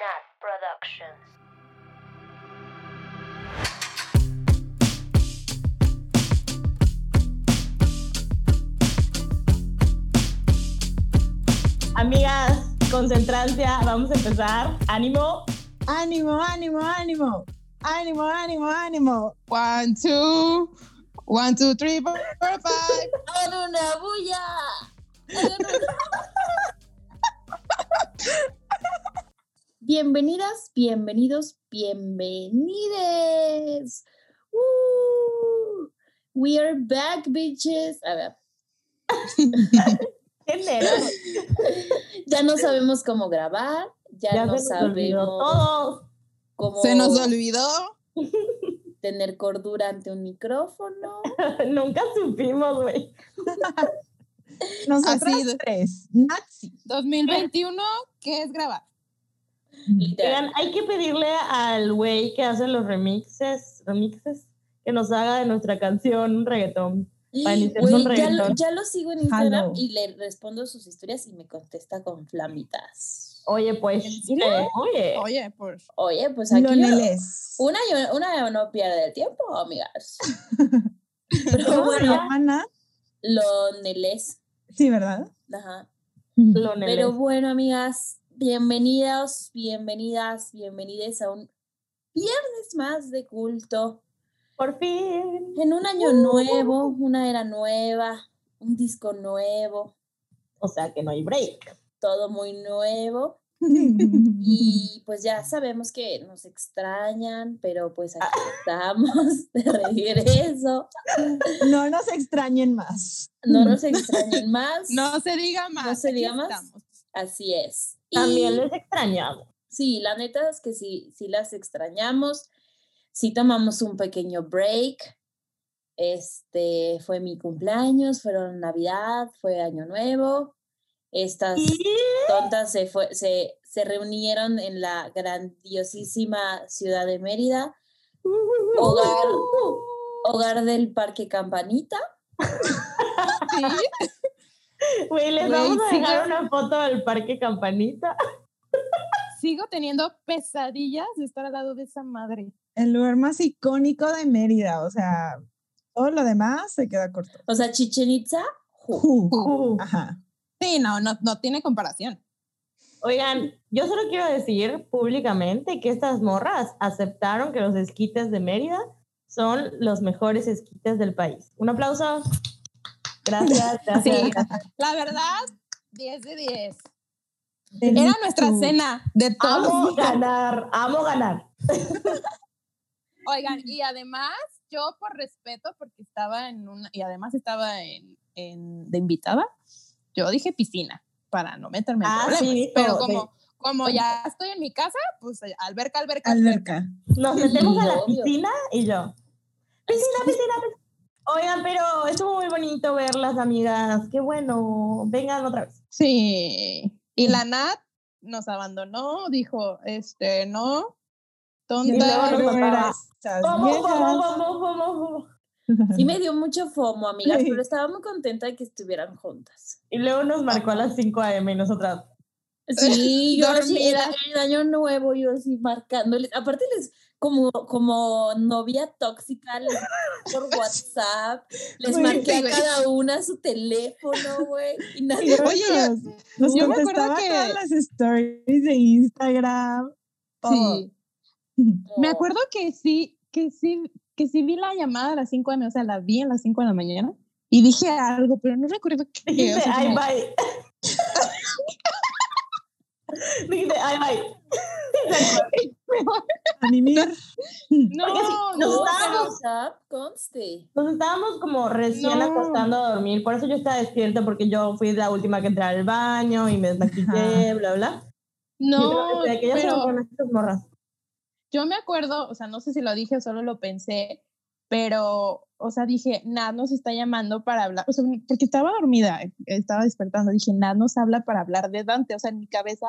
Nat Productions. Amigas, concentrancia, vamos a empezar. Ánimo. Ánimo, ánimo, ánimo. Ánimo, ánimo, ánimo. One, two, one, two, three, four, four, five. ¡Hagan una bulla! Bienvenidas, bienvenidos, bienvenides. Woo! We are back, bitches. A ver, ¿Qué nervios. ya no sabemos cómo grabar, ya, Ya no se nos olvidó sabemos todo. cómo Se nos olvidó. tener cordura ante un micrófono. Nunca supimos, güey. De- tres. Nazi. 2021, ¿qué es grabar? Literal. Hay que pedirle al güey que hace los remixes, remixes, que nos haga de nuestra canción un reggaetón. Para Güey, con ya, lo, reggaetón. ya lo sigo en Instagram y le respondo sus historias y me contesta con flamitas. Oye, pues, eh, oye, Oye, pues. Oye, pues aquí Loneles. una, una no pierde el tiempo, amigas. Pero ¿Cómo se bueno, llama, Nat? Loneles. Sí, ¿verdad? Ajá. Loneles. Pero bueno, amigas, bienvenidos, bienvenidas, bienvenides a un viernes más de culto. Por fin. En un año nuevo, una era nueva, un disco nuevo, O sea que no hay break. todo muy nuevo. Y pues ya sabemos que nos extrañan, pero pues aquí estamos de regreso. no nos extrañen más. No nos extrañen más. No se diga más. No se aquí diga más. Así es. Y También les extrañamos. sí, la neta es que sí, sí las extrañamos. Sí tomamos un pequeño break. Este fue mi cumpleaños, fueron Navidad, fue Año Nuevo. Estas tontas se, fue, se, se reunieron en la grandiosísima ciudad de Mérida, hogar, hogar del Parque Campanita. Sí. Güey, les vamos a dejar una foto del Parque Campanita. Sigo teniendo pesadillas de estar al lado de esa madre. El lugar más icónico de Mérida. O sea, todo lo demás se queda corto. O sea, Chichen Itza. ju. Ju. Uh. Ajá. Sí, no, no, no tiene comparación. Oigan, yo solo quiero decir públicamente que estas morras aceptaron que los esquites de Mérida son los mejores esquites del país. Un aplauso. Gracias, gracias. Sí. La verdad, 10 de 10. Bendito. Era nuestra cena de todos. Amo ganar, amo ganar. Oigan, y además, yo por respeto, porque estaba en una, y además estaba en, en- de invitada, yo dije piscina, para no meterme en Ah, problemas. sí, pero sí. como, como ya estoy en mi casa, pues alberca, alberca, alberca. Alberca. Nos metemos a la piscina y yo. Piscina, piscina, piscina. Oigan, pero estuvo muy bonito verlas, amigas. Qué bueno. Vengan otra vez. Sí. Y la Nat nos abandonó, dijo, este, no, Y luego tonta. vamos, vamos, vamos. Sí me dio mucho fomo, amigas, Sí. pero estaba muy contenta de que estuvieran juntas. Y luego nos marcó a las 5 a.m. y nosotras. Sí, yo así, era Dormida. el año nuevo, yo así marcándoles. Aparte les, como, como novia tóxica, les por WhatsApp, les Güey, marqué a cada una su teléfono, güey, y nadie Oye, yo- Nos yo me acuerdo contestaba que- todas las stories de Instagram. Sí. Me acuerdo que sí, que sí, que sí vi la llamada a las 5 de la mañana, o sea, la vi a las 5 de la mañana y dije algo, pero no recuerdo qué. o sea, ay, bye. Dijiste, ay, bye. A mimir. No, Porque sí, no, nos No, estábamos- conste. Nos estábamos como recién No. acostando a dormir, por eso yo estaba despierta, porque yo fui la última que entré al baño y me desmaquillé, bla, bla. no, Y de que ya se pero yo me acuerdo, o sea, no sé si lo dije o solo lo pensé, pero, o sea, dije, Nat nos está llamando para hablar, o sea, porque estaba dormida, estaba despertando, dije, Nat nos habla para hablar de Dante, o sea, en mi cabeza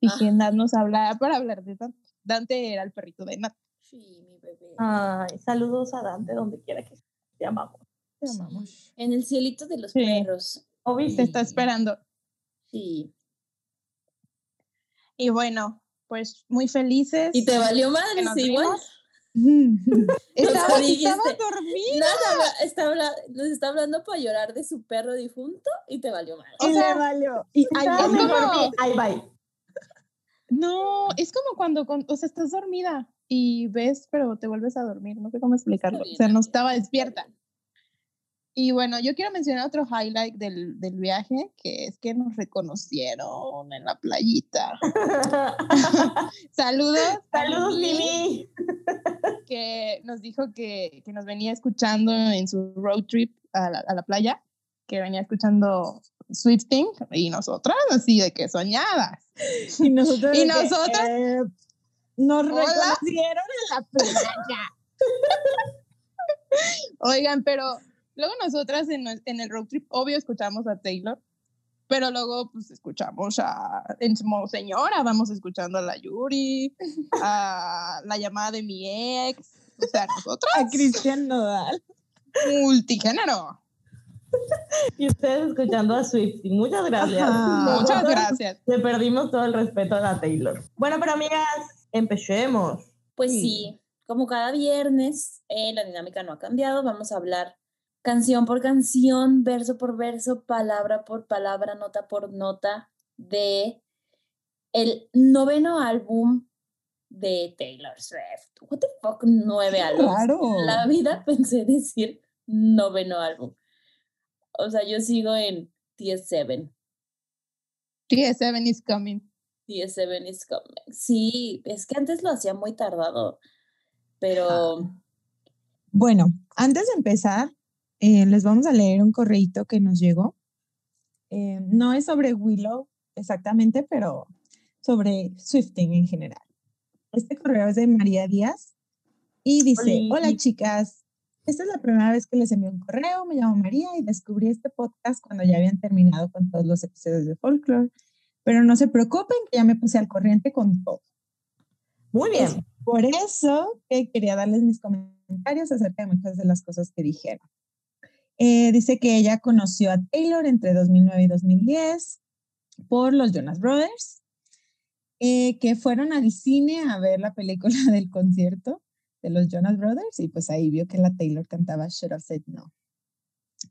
dije, Ah. Nos habla para hablar de Dante. Dante era el perrito de Nat. Sí, mi bebé. Ay, saludos a Dante, donde quiera que. Te amamos. Te amamos. En el cielito de los Sí. perros. Obi, Te está esperando. Sí. Y bueno, pues muy felices. Y te valió madre, sí, igual. vimos. Estaba, dijiste. estaba dormida. Nada, está habla- nos está hablando para llorar de su perro difunto y te valió madre. y o sea, le valió. Y Ah. Ahí bye. No, es como cuando, con- o sea, estás dormida y ves, pero te vuelves a dormir. No sé cómo explicarlo. O sea, no estaba despierta. Y bueno, yo quiero mencionar otro highlight del, del viaje, que es que nos reconocieron en la playita. Saludos. Saludos, Lili. Que nos dijo que, que nos venía escuchando en su road trip a la, a la playa, que venía escuchando Swifting y nosotras así de que soñadas. y nosotros, Y de que, nosotras- eh, nos Hola. reconocieron en la playa. Oigan, pero luego nosotras en, el road trip, obvio, escuchamos a Taylor, pero luego pues escuchamos a, en modo señora, vamos escuchando a la Yuri, a la llamada de mi ex, o sea, nosotras, A Cristian Nodal. multigénero. Y ustedes escuchando a Swifty. Muchas gracias. Ajá. Muchas gracias. Le perdimos todo el respeto a la Taylor. Bueno, pero amigas, empecemos. Pues Sí. sí, como cada viernes, eh, la dinámica no ha cambiado. Vamos a hablar canción por canción, verso por verso, palabra por palabra, nota por nota de el noveno álbum de Taylor Swift. What the fuck, nueve álbumes. Claro. La vida pensé decir noveno álbum. O sea, yo sigo en TS7. TS7 is coming. TS7 is coming. Sí, es que antes lo hacía muy tardado, pero Bueno, antes de empezar, eh, les vamos a leer un correíto que nos llegó. Eh, no es sobre Willow exactamente, pero sobre Swifting en general. Este correo es de María Díaz y dice, Oli. hola chicas, esta es la primera vez que les envío un correo, me llamo María y descubrí este podcast cuando ya habían terminado con todos los episodios de Folklore, pero no se preocupen que ya me puse al corriente con todo. Muy Es bien. por eso que quería darles mis comentarios acerca de muchas de las cosas que dijeron. Eh, dice que ella conoció a Taylor entre 2009 y 2010 por los Jonas Brothers, eh, que fueron al cine a ver la película del concierto de los Jonas Brothers y pues ahí vio que la Taylor cantaba Should Have Said No.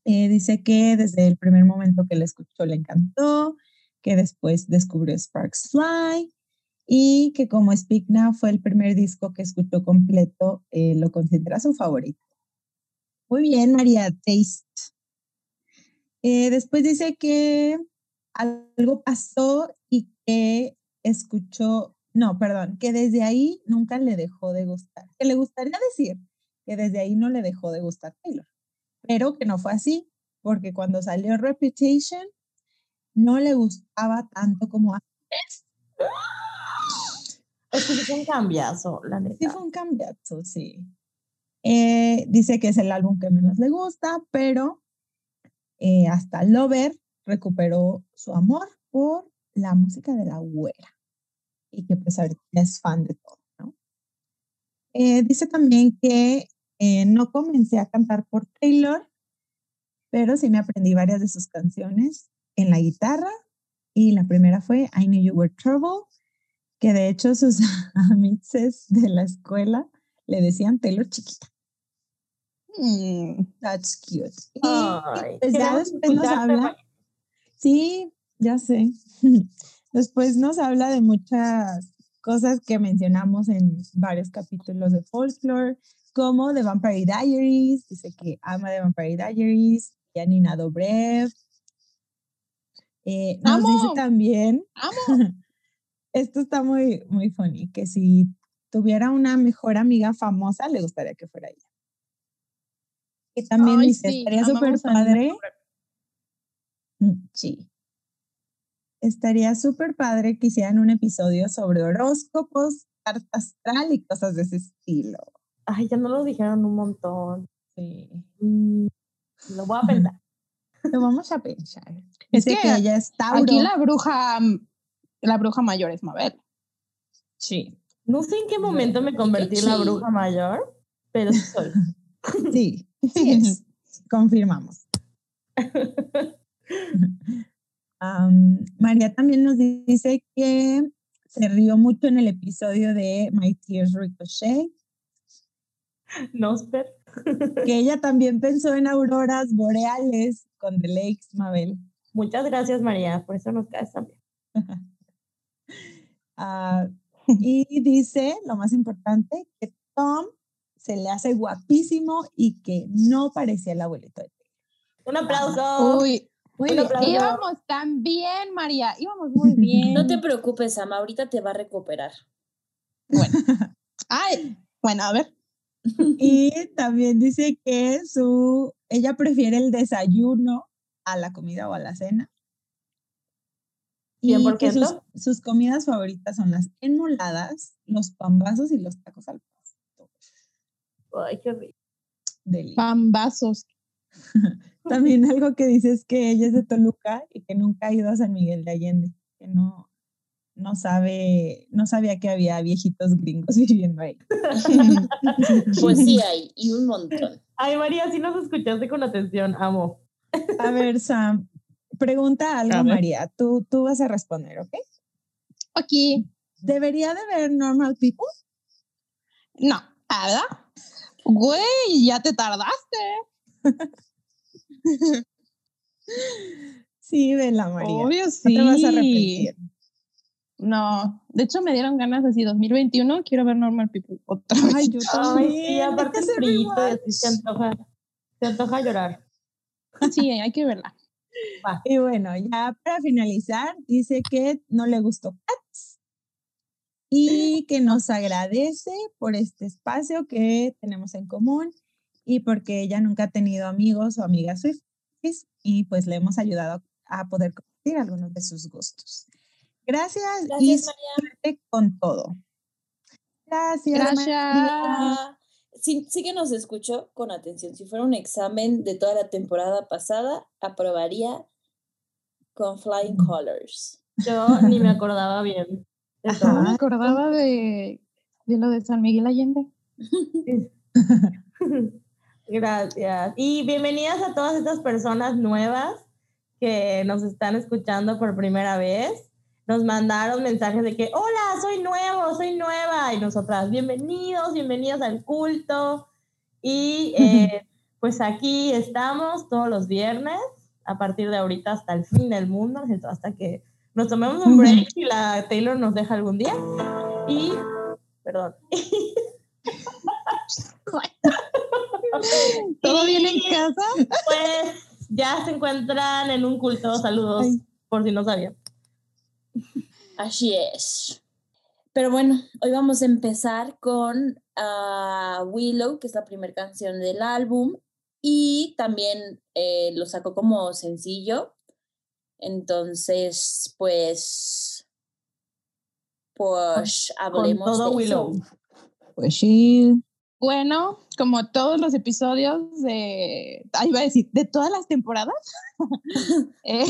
Eh, dice que desde el primer momento que la escuchó le encantó, que después descubrió Sparks Fly, y que como Speak Now fue el primer disco que escuchó completo, lo considera su favorito. Muy bien, María Taste. Eh, después dice que algo pasó y que escuchó, no, perdón, que desde ahí nunca le dejó de gustar. Que le gustaría decir que desde ahí no le dejó de gustar Taylor, pero que no fue así, porque cuando salió Reputation no le gustaba tanto como antes. Es que sí fue un cambiazo, la Sí, fue un cambiazo, sí. Eh, dice que es el álbum que menos le gusta, pero eh, hasta Lover recuperó su amor por la música de la güera y que pues ahorita es fan de todo, ¿no? Eh, dice también que eh, no comencé a cantar por Taylor, pero sí me aprendí varias de sus canciones en la guitarra y la primera fue I Knew You Were Trouble, que de hecho sus amixes de la escuela le decían Taylor chiquita. Mm, That's cute. Y Ay, pues ya después nos habla. Sí, ya sé. Después nos habla de muchas cosas que mencionamos en varios capítulos de Folklore, como The Vampire Diaries, dice que ama The Vampire Diaries, Janina Dobrev. Eh, nos dice ¡Amo! también, amo. esto está muy, muy funny, que si tuviera una mejor amiga famosa, le gustaría que fuera ella. Y también Ay, dice, sí, estaría súper padre. Mm, Sí. Estaría súper padre que hicieran un episodio sobre horóscopos, carta astral y cosas de ese estilo. Ay, ya no lo dijeron un montón. Sí. Mm, Lo voy a pensar. Lo vamos a pensar. Es Dice que que ella es Tauro. Aquí la bruja, la bruja mayor es Mabel. Sí. No sé en qué momento me convertí en la bruja mayor, pero sí soy. Sí, sí es. Confirmamos. Am, María también nos dice que se rió mucho en el episodio de My Tears Ricochet. Nosper. que ella también pensó en auroras boreales con The Lakes, Mabel. Muchas gracias, María, por eso nos caes también. Ah, y dice, lo más importante, que Tom se le hace guapísimo y que no parecía el abuelito de Un aplauso. Uy, íbamos tan bien, María, íbamos muy bien. No te preocupes, Ama, ahorita te va a recuperar. Bueno. Ay, bueno, a ver. Y también dice que su, ella prefiere el desayuno a la comida o a la cena. Y que sus, sus, comidas favoritas son las enmoladas, los pambazos y los tacos al. Ay, qué rico. Pambazos. También algo que dice es que ella es de Toluca y que nunca ha ido a San Miguel de Allende, que no, no sabe, no sabía que había viejitos gringos viviendo ahí. pues sí hay, y un montón. Ay, María, si nos escuchaste con atención, amo. A ver, Sam, pregunta algo, María. Tú, tú vas a responder, ¿ok? Aquí. ¿Debería de ver Normal People? No, ¿verdad? Güey, ya te tardaste. sí, vela, María. Obvio, sí. No te vas a arrepentir. No, de hecho me dieron ganas así, 2021 quiero ver Normal People otra vez. Ay, yo también. Ay, sí, aparte el frío, se antoja, se antoja llorar. Sí, hay que verla. Y bueno, ya para finalizar, dice que no le gustó Cats y que nos agradece por este espacio que tenemos en común y porque ella nunca ha tenido amigos o amigas Swifties y pues le hemos ayudado a poder compartir algunos de sus gustos. Gracias, y suerte con todo. Gracias. Gracias. Sí, sí, que nos escuchó con atención. Si fuera un examen de toda la temporada pasada, aprobaría con Flying mm. Colors. Yo ni me acordaba bien. No me acordaba de, de lo de San Miguel Allende. Gracias. Y bienvenidas a todas estas personas nuevas que nos están escuchando por primera vez nos mandaron mensajes de que, hola, soy nuevo, soy nueva, y nosotras, bienvenidos, bienvenidos al culto. Y eh, pues aquí estamos todos los viernes, a partir de ahorita hasta el fin del mundo, hasta que nos tomemos un break y la Taylor nos deja algún día. Y, perdón. ¿Todo bien en casa? Pues ya se encuentran en un culto, saludos, por si no sabían. Así es. Pero bueno, hoy vamos a empezar con ah, Willow, que es la primera canción del álbum, y también eh, lo sacó como sencillo. Entonces, pues, pues hablemos de Willow. Pues sí. Bueno, como todos los episodios de, ahí iba a decir, de todas las temporadas, eh,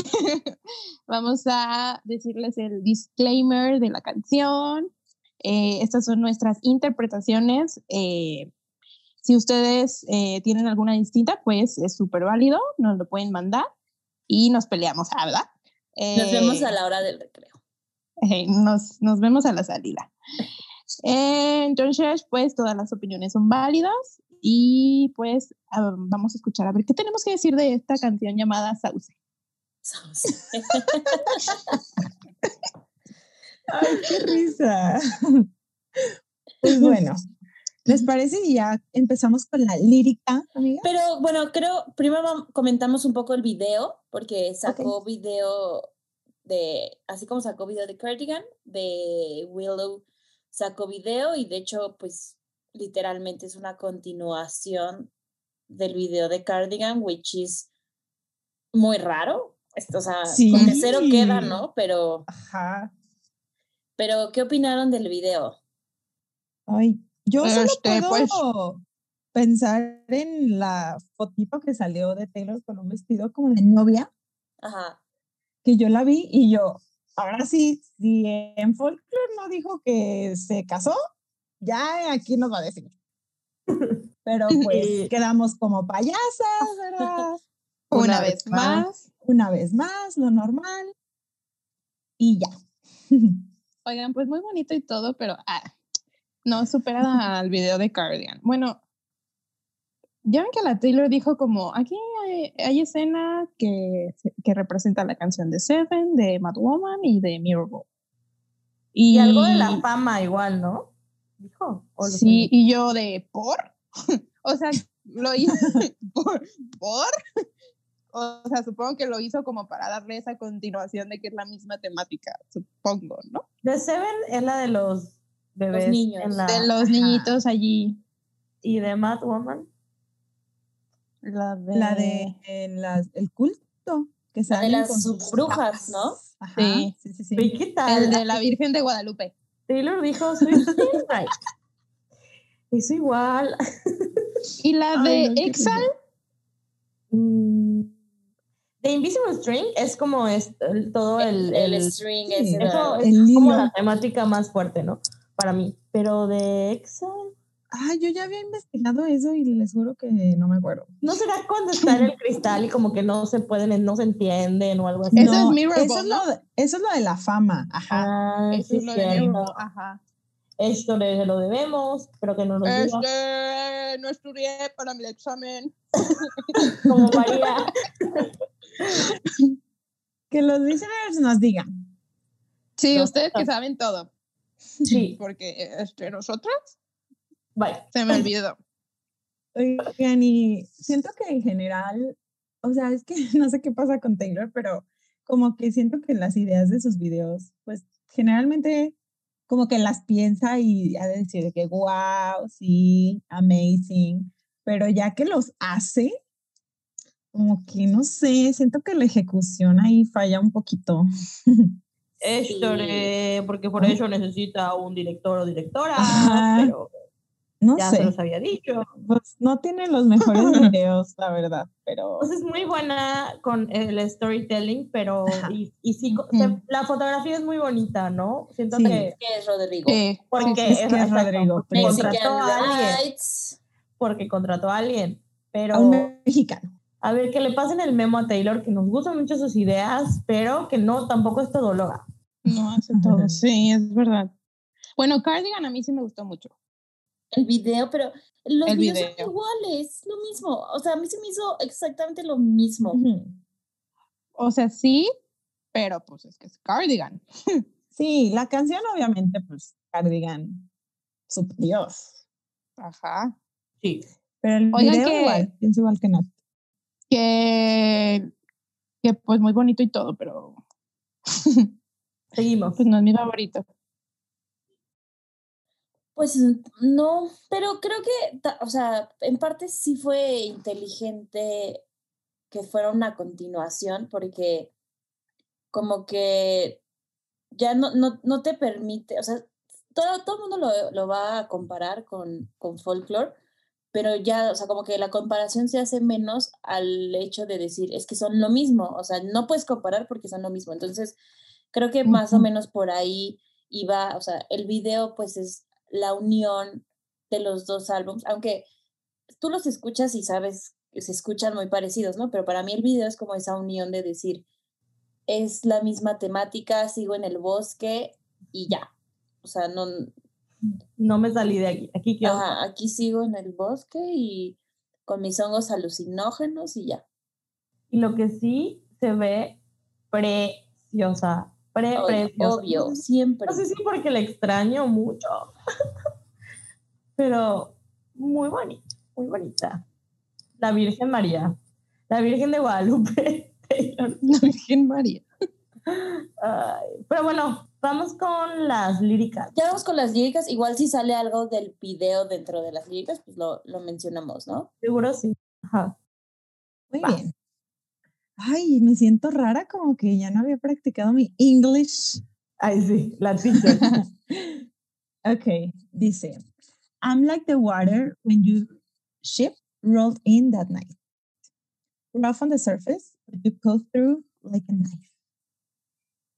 vamos a decirles el disclaimer de la canción. Eh, estas son nuestras interpretaciones. Eh, si ustedes tienen alguna distinta, pues es súper válido, nos lo pueden mandar y nos peleamos, ah, ¿verdad? nos vemos a la hora del recreo. nos, nos vemos a la salida. Eh, entonces, pues todas las opiniones son válidas y pues vamos a escuchar a ver qué tenemos que decir de esta canción llamada Sauce. Sauce. Ay, qué risa. Pues bueno, ¿les parece si ya empezamos con la lírica, amiga? Pero bueno, creo, primero comentamos un poco el video, porque sacó video de, así como sacó video de Cardigan, de Willow sacó video y de hecho, pues literalmente es una continuación del video de Cardigan, which is muy raro. Esto, o sea, sí. cero queda, ¿no? Pero. Ajá. Pero, ¿qué opinaron del video? Ay, yo solo este, puedo pues pensar en la fotito que salió de Taylor con un vestido como de novia. Ajá. Que yo la vi y yo, ahora sí, si en folklore no dijo que se casó, ya aquí nos va a decir. Pero pues quedamos como payasas, ¿verdad? Una, vez más. Una vez más, lo normal. Y ya. Oigan, pues muy bonito y todo, pero ah, no supera al video de Cardigan. Bueno, ya ven que la Taylor dijo como, aquí hay, escena que, que, representa la canción de Seven, de Mad Woman y de Mirrorball. Y, algo de la fama igual, ¿no? Dijo. Sí, y yo de, ¿por? o sea, lo hizo por, por. O sea, supongo que lo hizo como para darle esa continuación de que es la misma temática, supongo, ¿no? The Seven es la de los bebés. niños. De los niñitos allí. ¿Y de Mad Woman? La de, la de el culto. Que sale de las brujas, ¿no? sí. sí, sí, sí. ¿Qué tal? El de la Virgen de Guadalupe. Taylor dijo, soy Es igual. ¿Y la de Exal? Mm, The Invisible String es como es, todo el, el, string, es, como la temática más fuerte, ¿no? Para mí. Pero de Exal. Ah, yo ya había investigado eso y les juro que no me acuerdo. ¿No será cuando está en el cristal y como que no se pueden, no se entienden o algo así? Eso es Mirror eso, es lo de, eso es lo de la fama. Ajá. Ah, eso es lo de Mirror, ajá. Esto le lo debemos, pero que no nos este, diga. no estudié para mi examen. como María. que los listeners nos digan. Sí, ustedes que saben todo. Sí. Porque este, nosotros se me olvidó. Oigan, y siento que en general, o sea, es que no sé qué pasa con Taylor, pero como que siento que las ideas de sus videos, pues generalmente como que las piensa y ha de decir que wow, sí, amazing, pero ya que los hace, como que no sé, siento que la ejecución ahí falla un poquito. Esto, porque por eso necesita un director o directora, pero no ya sé. se los había dicho. Pues no tiene los mejores videos, la verdad, pero... Pues es muy buena con el storytelling, pero... Y, y sí, la fotografía es muy bonita, ¿no? Siento que... es Rodrigo. porque es, que es Rodrigo. Porque contrató a alguien. Porque contrató a alguien, pero... un mexicano. A ver, que le pasen el memo a Taylor, que nos gustan mucho sus ideas, pero que no, tampoco es todóloga. No hace todo. Sí, es verdad. Bueno, Cardigan a mí sí me gustó mucho el video, pero los videos son iguales, lo mismo. O sea, a mí se me hizo exactamente lo mismo. O sea, sí, pero pues es que es Cardigan. sí, la canción obviamente, pues Cardigan, su Dios. Ajá. Sí. Pero el video que, igual, pienso igual que Nat. Que, que pues muy bonito y todo, pero... Seguimos. Pues no es mi favorito. Pues no, pero creo que, o sea, en parte sí fue inteligente que fuera una continuación, porque como que ya no, no, no te permite, o sea, todo, todo el mundo lo, lo va a comparar con, con folklore, pero ya, o sea, como que la comparación se hace menos al hecho de decir, es que son lo mismo, o sea, no puedes comparar porque son lo mismo. Entonces, creo que más o menos por ahí iba, o sea, el video pues es la unión de los dos álbumes, aunque tú los escuchas y sabes que se escuchan muy parecidos, ¿no? Pero para mí el video es como esa unión de decir, es la misma temática, sigo en el bosque y ya. O sea, no... No me salí de aquí. Aquí, aquí sigo en el bosque y con mis hongos alucinógenos y ya. Y lo que sí se ve preciosa. Pre, Obvio, siempre. No sé si porque le extraño mucho, pero muy bonita, muy bonita. La Virgen María, la Virgen de Guadalupe. la Virgen María. pero bueno, vamos con las líricas. Ya vamos con las líricas. Igual si sale algo del video dentro de las líricas, pues lo, lo mencionamos, ¿no? Seguro sí. Ajá. Muy bien ay, me siento rara como que ya no había practicado mi English. Ay, sí, la teacher. okay, dice, I'm like the water when you ship rolled in that night. Rough on the surface, but you pull through like a knife.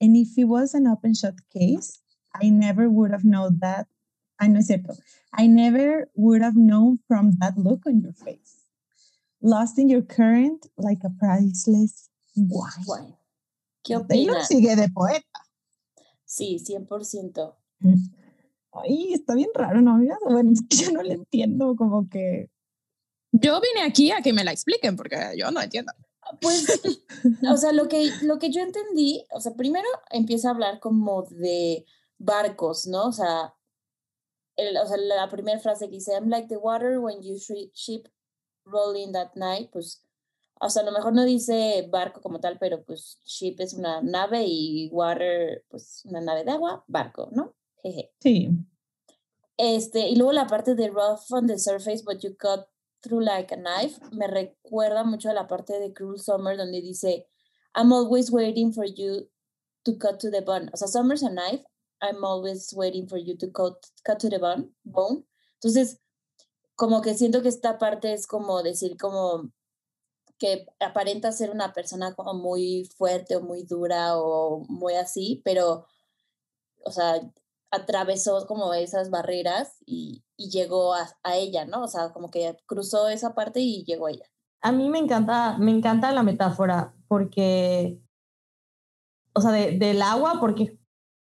And if it was an open shot case, I never would have known that. I know, cierto. I never would have known from that look on your face. Lost in your current like a priceless wine. ¿Qué opinas? sigue de poeta. Sí, 100%. Ay, está bien raro, ¿no? Bueno, es que yo no le entiendo, como que... Yo vine aquí a que me la expliquen porque yo no entiendo. Pues, o sea, lo que, lo que yo entendí, o sea, primero empieza a hablar como de barcos, ¿no? O sea, el, o sea la primera frase que dice, I'm like the water when you ship rolling that night, pues, o sea, a lo mejor no dice barco como tal, pero pues ship es una nave y water, pues una nave de agua, barco, ¿no? Jeje. Sí. Este, y luego la parte de rough on the surface, but you cut through like a knife, me recuerda mucho a la parte de Cruel Summer donde dice, I'm always waiting for you to cut to the bone. O sea, Summer's a knife, I'm always waiting for you to cut, cut to the bone, bone. Entonces, como que siento que esta parte es como decir como que aparenta ser una persona como muy fuerte o muy dura o muy así, pero, o sea, atravesó como esas barreras y, y llegó a, a, ella, ¿no? O sea, como que cruzó esa parte y llegó a ella. A mí me encanta, me encanta la metáfora porque, o sea, de, del agua, porque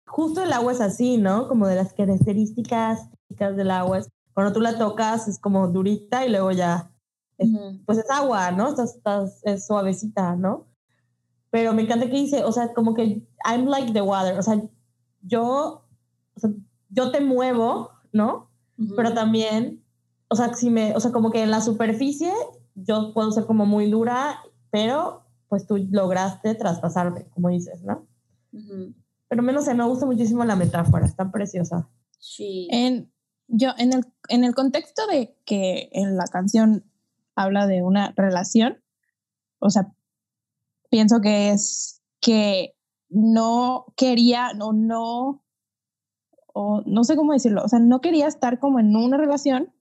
justo el agua es así, ¿no? Como de las características del agua. Cuando tú la tocas es como durita y luego ya, pues es agua, ¿no? Estás, estás, es suavecita, ¿no? Pero me encanta que dice, o sea, como que I'm like the water, o sea, yo, o sea, yo te muevo, ¿no? Pero también, o sea, si me, o sea, como que en la superficie yo puedo ser como muy dura, pero pues tú lograste traspasarme, como dices, ¿no? Pero menos sé, me gusta muchísimo la metáfora, está preciosa. Sí. En, yo, en el, en el contexto de que en la canción habla de una relación, o sea, pienso que es que no quería, no, no, o no sé cómo decirlo, o sea, no quería estar como en una relación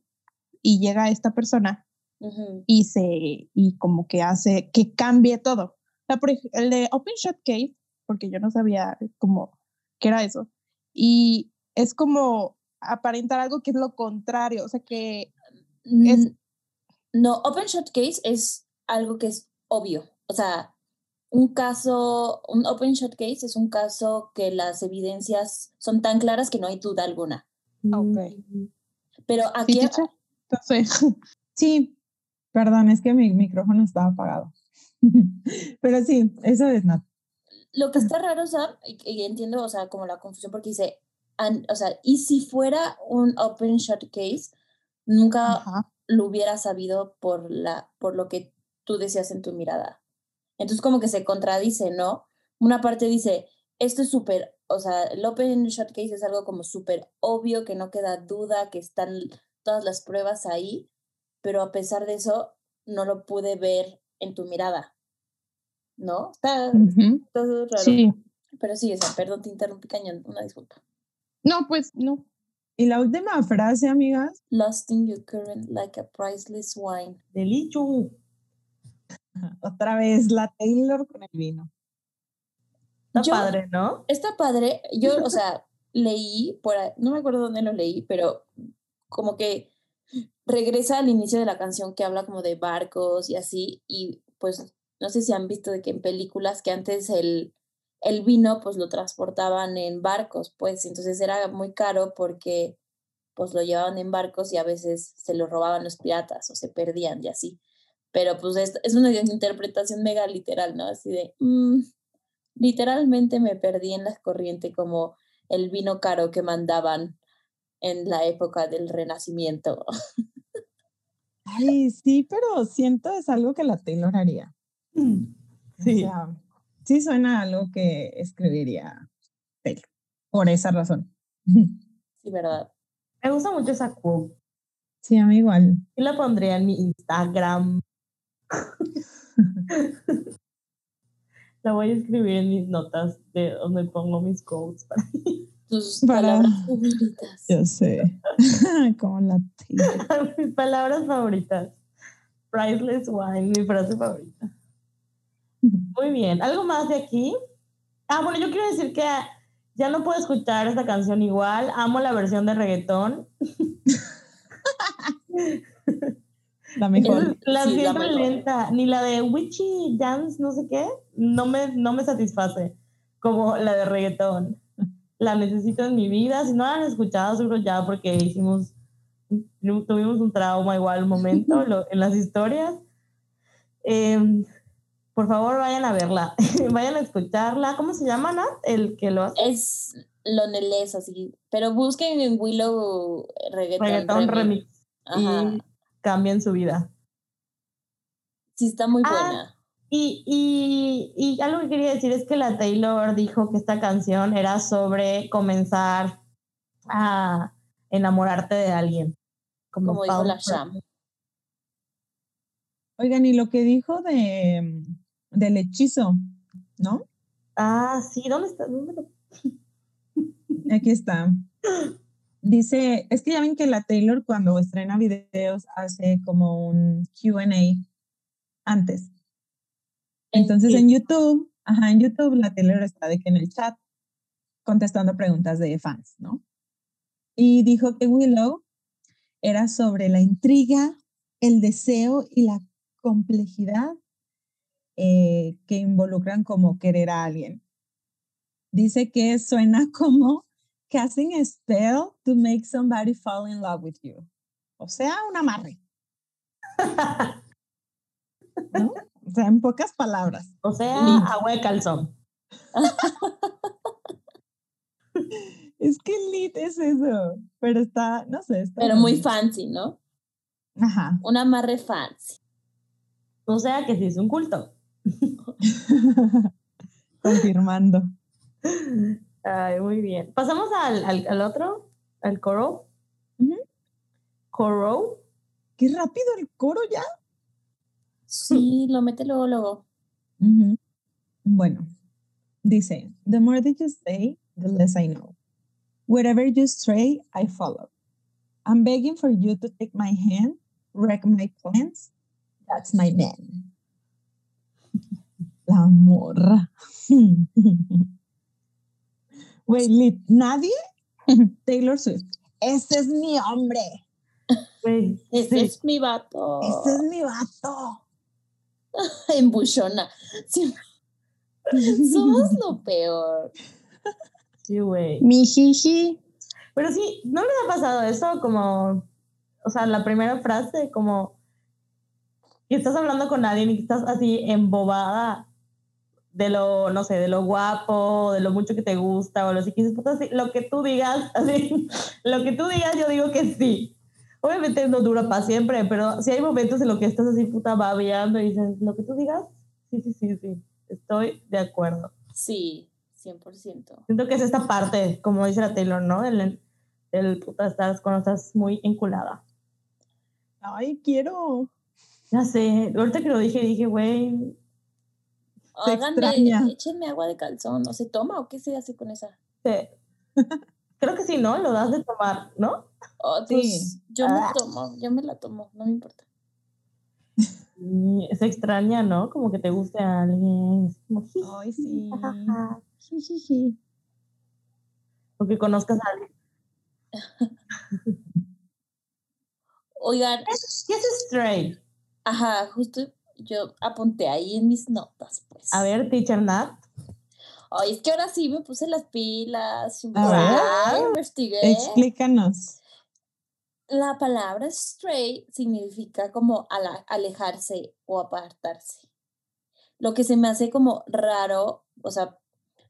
y llega esta persona y se, y como que hace que cambie todo. O sea, por ejemplo, el de Open Shot Case porque yo no sabía cómo, qué era eso. Y es como aparentar algo que es lo contrario, o sea que es... No, open shot case es algo que es obvio, o sea, un caso, un open shot case es un caso que las evidencias son tan claras que no hay duda alguna. Ok. Pero aquí... Sí, sí, perdón, es que mi micrófono estaba apagado. Pero sí, eso es nada lo que está raro, Sam, y, entiendo, o sea, como la confusión, porque dice, o sea, y si fuera un open shot case, nunca lo hubiera sabido por, la, por lo que tú decías en tu mirada. Entonces como que se contradice, ¿no? Una parte dice, esto es súper, o sea, el open shot case es algo como súper obvio, que no queda duda, que están todas las pruebas ahí, pero a pesar de eso, no lo pude ver en tu mirada. ¿no? Está todo raro. Sí. Pero sí, esa, perdón, te interrumpí cañón, una disculpa. No, pues no. Y la última frase, amigas. Lost in your current like a priceless wine. Delicho. Otra vez la Taylor con el vino. Está padre, ¿no? Está padre. Yo, o sea, leí, por no me acuerdo dónde lo leí, pero como que regresa al inicio de la canción que habla como de barcos y así, y pues no sé si han visto de que en películas que antes el, el vino pues lo transportaban en barcos, pues entonces era muy caro porque pues lo llevaban en barcos y a veces se lo robaban los piratas o se perdían y así. Pero pues es, es una interpretación mega literal, ¿no? Así de, mm, literalmente me perdí en la corriente como el vino caro que mandaban en la época del Renacimiento. Ay, sí, pero siento es algo que la Taylor haría. Sí. Sí suena algo que escribiría por esa razón. Sí, verdad. Me gusta mucho esa quote. Sí, a mí igual. Yo la pondría en mi Instagram. la voy a escribir en mis notas de donde pongo mis quotes para Tus palabras favoritas. Yo sé. Como la Mis palabras favoritas. Priceless wine, mi frase favorita. Muy bien. ¿Algo más de aquí? Ah, bueno, yo quiero decir que ya no puedo escuchar esta canción igual. Amo la versión de reggaetón. La mejor. La siempre lenta. Ni la de Witchy Dance, no sé qué, no me, no me satisface como la de reggaetón. la necesito en mi vida. Si no la han escuchado, seguro ya porque hicimos, tuvimos un trauma igual un momento en las historias. Em, por favor, vayan a verla, vayan a escucharla. ¿Cómo se llama, Nat? El que lo hace. Es Loneles, así. Pero busquen en Willow Reggaeton, Reggaeton Remix. Ajá. Y cambian su vida. Sí, está muy Ah, buena. Y, y, y algo que quería decir es que la Taylor dijo que esta canción era sobre comenzar a enamorarte de alguien. Como, como dijo la. Sham. Oigan, y lo que dijo de, del hechizo, ¿no? Ah, sí, ¿dónde está? ¿Dónde lo- Aquí está. Dice, es que ya ven que la Taylor cuando estrena videos hace como un QA antes. Entonces en YouTube, ajá, en YouTube la Taylor está de que en el chat contestando preguntas de fans, ¿no? Y dijo que Willow era sobre la intriga, el deseo y la complejidad eh, que involucran como querer a alguien. Dice que suena como casting a spell to make somebody fall in love with you. O sea, un amarre. ¿no? O sea, en pocas palabras. O sea, Link. agua de calzón. Es que lit es eso, pero está, no sé, está Pero muy fancy, ¿no? Ajá. Un amarre fancy. O sea, que sí es un culto. Confirmando. Ay, muy bien. Pasamos al, al, al otro, al coro. Coro. Qué rápido el coro ya. Sí, lo mete luego, luego. Ujú. Bueno, dice, the more that you say, the less I know. Wherever you stray, I follow. I'm begging for you to take my hand, wreck my plans. That's my man. La morra. Lit, ¿nadie? Taylor Swift. Ese es mi hombre. Güey, Ese sí. es mi vato. Ese es mi vato. Embuchona. Sí, somos lo peor. Sí, güey. Mi jiji. Pero sí, ¿no les ha pasado eso? Como, o sea, la primera frase, como que estás hablando con alguien y que estás así embobada de lo, no sé, de lo guapo, de lo mucho que te gusta, o lo puta, así, lo que tú digas, así, lo que tú digas, yo digo que sí. Obviamente no dura para siempre, pero sí hay momentos en los que estás así, puta, babeando y dices, lo que tú digas, sí, sí, sí, sí, estoy de acuerdo. Sí, 100%. Siento que es esta parte, como dice la Taylor, ¿no? Del, del puta, estás, cuando estás muy enculada. Ay, quiero. Ya sé, ahorita que lo dije, dije, güey, Háganme, extraña. échenme agua de calzón. ¿No se toma o qué se hace con esa? creo que sí, ¿no? Lo das de tomar, ¿no? Oh, Sí. pues yo me Ah. tomo, yo me la tomo, no me importa. Y se extraña, ¿no? Como que te guste a alguien. Es como, jiji, Ay, sí. jajaja. Jijiji. O que conozcas a alguien. Oigan, ¿Qué es Stray? ajá, justo yo apunté ahí en mis notas, pues. A ver, Teacher Nat. Ay, es que ahora sí me puse las pilas. A ver. Investigué. Explícanos. La palabra stray significa como alejarse o apartarse. Lo que se me hace como raro, o sea,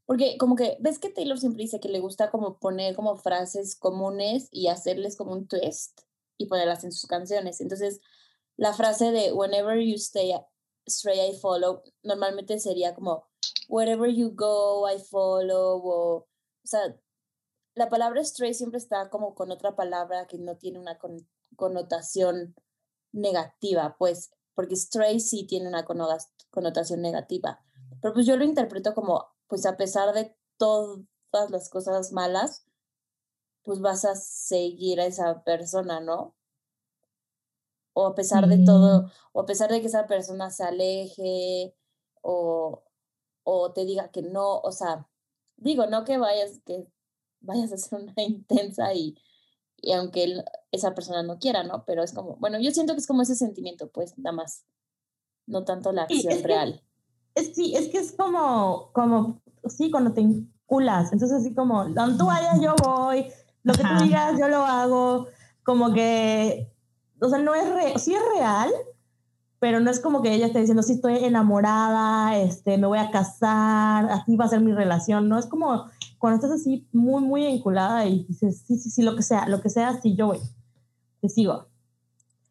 porque como que, ¿ves que Taylor siempre dice que le gusta como poner como frases comunes y hacerles como un twist y ponerlas en sus canciones? Entonces, la frase de whenever you stay stray I follow normalmente sería como wherever you go I follow o, o sea, la palabra stray siempre está como con otra palabra que no tiene una con- connotación negativa, pues, porque stray sí tiene una connotación negativa. Pero pues yo lo interpreto como, pues a pesar de todas las cosas malas, pues vas a seguir a esa persona, ¿no? O a pesar de todo, o a pesar de que esa persona se aleje o, o te diga que no, o sea, digo, no que vayas, que vayas a ser una intensa y, y aunque él- esa persona no quiera, ¿no? Pero es como, bueno, yo siento que es como ese sentimiento, pues, nada más, no tanto la Sí, acción que- real. Es, sí, es que es como, como, sí, cuando te, ulas. Entonces, así como, donde tú vayas, yo voy, lo que Ajá. tú digas, yo lo hago. Como que, o sea, no es real, sí es real, pero no es como que ella esté diciendo, sí, estoy enamorada, este, me voy a casar, así va a ser mi relación. No es como cuando estás así muy, muy vinculada y dices, sí, sí, sí, lo que sea, lo que sea, sí, yo voy, te sigo.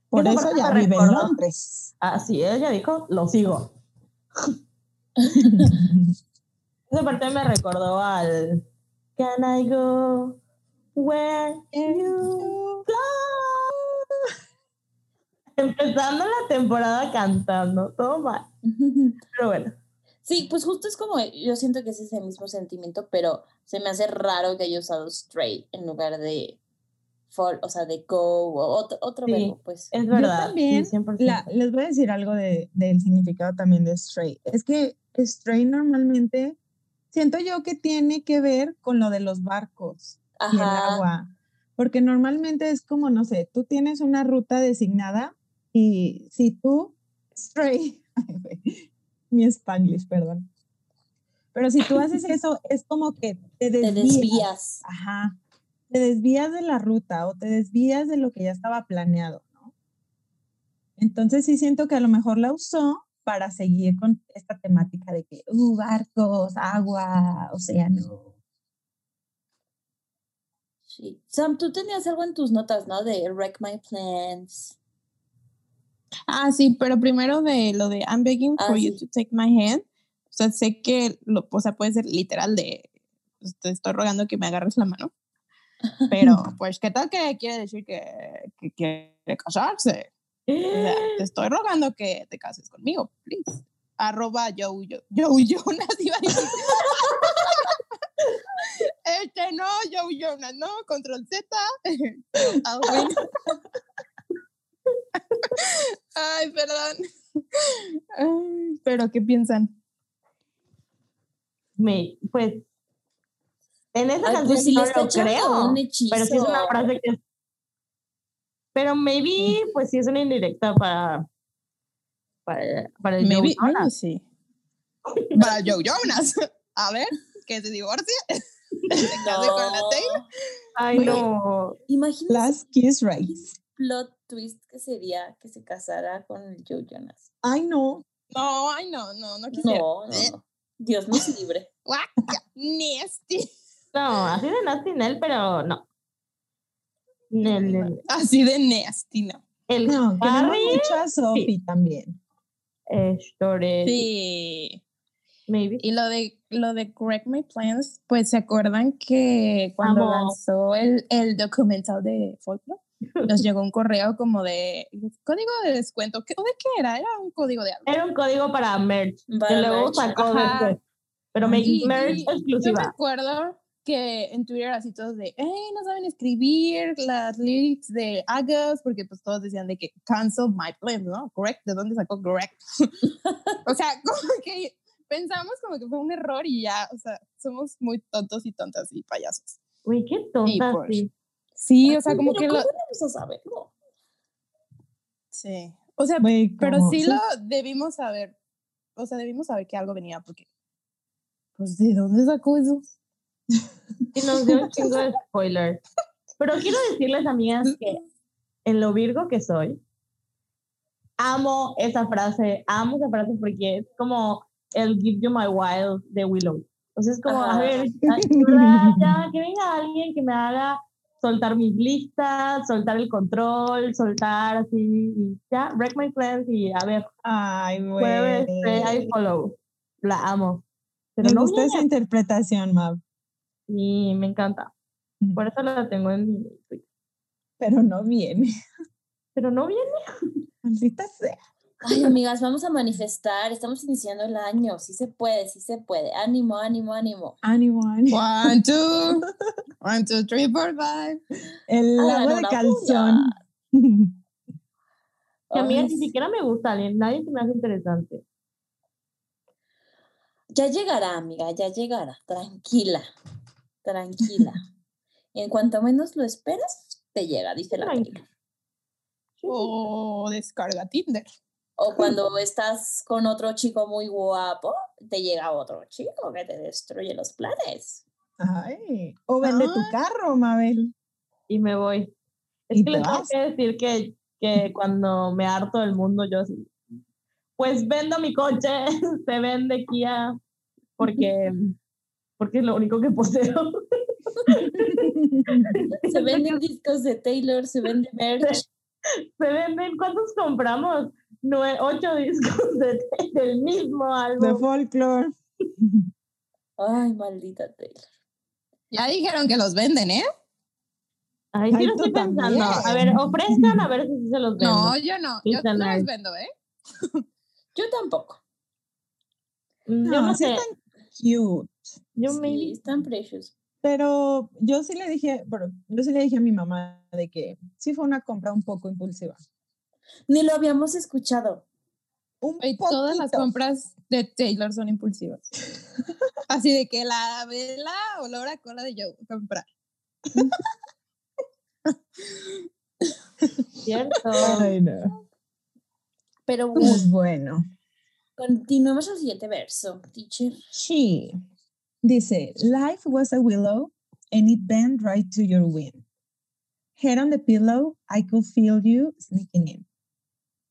Por eso ya vive en recordó. Londres. Así ella dijo, lo sigo. Esa parte me recordó al Can I go where you go? Empezando la temporada cantando, todo mal. Pero bueno, Sí, pues justo es como, yo siento que es ese mismo sentimiento, pero se me hace raro que haya usado straight en lugar de fall, o sea, de go, o otro, otro Sí, verbo, pues. es Yo verdad. también sí, 100%. la- les voy a decir algo de, del significado también de stray. Es que stray normalmente siento yo que tiene que ver con lo de los barcos y el Ajá. agua. Porque normalmente es como, no sé, tú tienes una ruta designada y si tú stray, mi spanglish, perdón. Pero si tú haces eso, es como que te Te desvías. desvías. Ajá. Te desvías de la ruta o te desvías de lo que ya estaba planeado, ¿no? Entonces sí siento que a lo mejor la usó para seguir con esta temática de que, uh, barcos, agua, océano. Sí. Sam, tú tenías algo en tus notas, ¿no? De wreck my plans. Ah, sí, pero primero de lo de I'm begging Ah, for you sí. to take my hand. O sea, sé que, lo, o sea, puede ser literal de, pues, te estoy rogando que me agarres la mano. Pero, pues, ¿qué tal que quiere decir que, que quiere casarse? O sea, te estoy rogando que te cases conmigo, please. Arroba yo, yo, yo, Jonas, iba a decir. Este, no, yo, Jonas, no, control Z. Ay, perdón. Ay, Pero, ¿qué piensan? Me- pues en esa Ay, canción pues sí no está lo echando creo. un hechizo. Pero sí es una frase que es- Pero maybe, pues sí es una indirecta para. Para, para el Maybe, Joe maybe Jonas. sí. Para Joe Jonas. A ver, que se divorcie. Se case con la Taylor. Ay, Güey. no. Imagínate Las kiss rights. Plot twist que sería que se casara con el Joe Jonas. Ay, no. No, ay, no, no, no quisiera. No, no, no. Dios nos libre. Nasty. No, así de nasty en él, pero no. El, el, Así de nasty, no. el No, Harry, mucho a Sophie también. eh, Sí. maybe. Y lo de lo de Correct My Plans, pues se acuerdan que cuando Amo. lanzó el, el documental de Folklore, nos llegó un correo como de código de descuento. ¿Qué, ¿O de qué era? Era un código de algo. Era un código para merch. Para que luego merch. sacó después. Pero me, Y- merch y Yo exclusiva. recuerdo que en Twitter así todos de, hey, no saben escribir las lyrics de August, porque pues todos decían de que cancel my plans, ¿no? Correct, ¿de dónde sacó correct? o sea, como que pensamos como que fue un error y ya, o sea, somos muy tontos y tontas y payasos. Uy, qué tonta, pues. sí. Sí, o sea, como Pero que ¿cómo lo... vamos a saberlo? Sí. O sea, Güey, pero como- sí lo debimos saber. O sea, debimos saber que algo venía porque... Pues, ¿de dónde sacó eso? Y nos dio un chingo de spoiler. Pero quiero decirles, amigas, que en lo virgo que soy, amo esa frase, amo esa frase porque es como el Give You My Wild de Willow. Entonces es como, a ver, ya, que venga alguien que me haga soltar mis listas, soltar el control, soltar así, y ya, break my plans y a ver, Ay, wherever stay, I güey. follow. La amo. Pero Me no gusta esa interpretación, Mav. Y me encanta. Por eso la tengo en mi. Pero no viene. Pero no viene. Maldita sea. Ay, amigas, vamos a manifestar. Estamos iniciando el año. Sí se puede, sí se puede. Ánimo, ánimo, ánimo. Ánimo, ánimo. One, two, one, two, three, four, five. El Hagan agua de calzón. Que a mí ni siquiera me gusta alguien, nadie se me hace interesante. Ya llegará, amiga, ya llegará. Tranquila, tranquila. Y en cuanto menos lo esperas, te llega, dice la Tranquila. Taylor. O descarga Tinder. O cuando estás con otro chico muy guapo, te llega otro chico que te destruye los planes. Ay, o vende tu carro, Mabel. Y me voy. Es Y que te les tengo vas. que decir que, que cuando me harto del mundo, yo así, pues vendo mi coche, se vende Kia, porque, porque es lo único que poseo. Se venden discos de Taylor, se vende merch. Se venden, ¿cuántos compramos? Nue- ocho discos de- del mismo De álbum. folklore. Ay, maldita Taylor. Ya dijeron que los venden, ¿eh? Ay, sí Ay, lo estoy pensando. A ver, ofrezcan a ver si sí se los vendo. No, yo no. Yo no los vendo, ¿eh? Yo tampoco. Mm, yo No, no sí sé. están cute. Yo Sí, maybe. están precious. Pero yo sí le dije, pero yo sí le dije a mi mamá de que sí fue una compra un poco impulsiva. Ni lo habíamos escuchado. Un Y todas las compras de Taylor son impulsivas. Así de que la vela olor a cola de yo comprar. Cierto. Ay, no. Pero bueno, Pues bueno. continuemos al siguiente verso, teacher. She dice, life was a willow and it bent right to your wind. Head on the pillow, I could feel you sneaking in.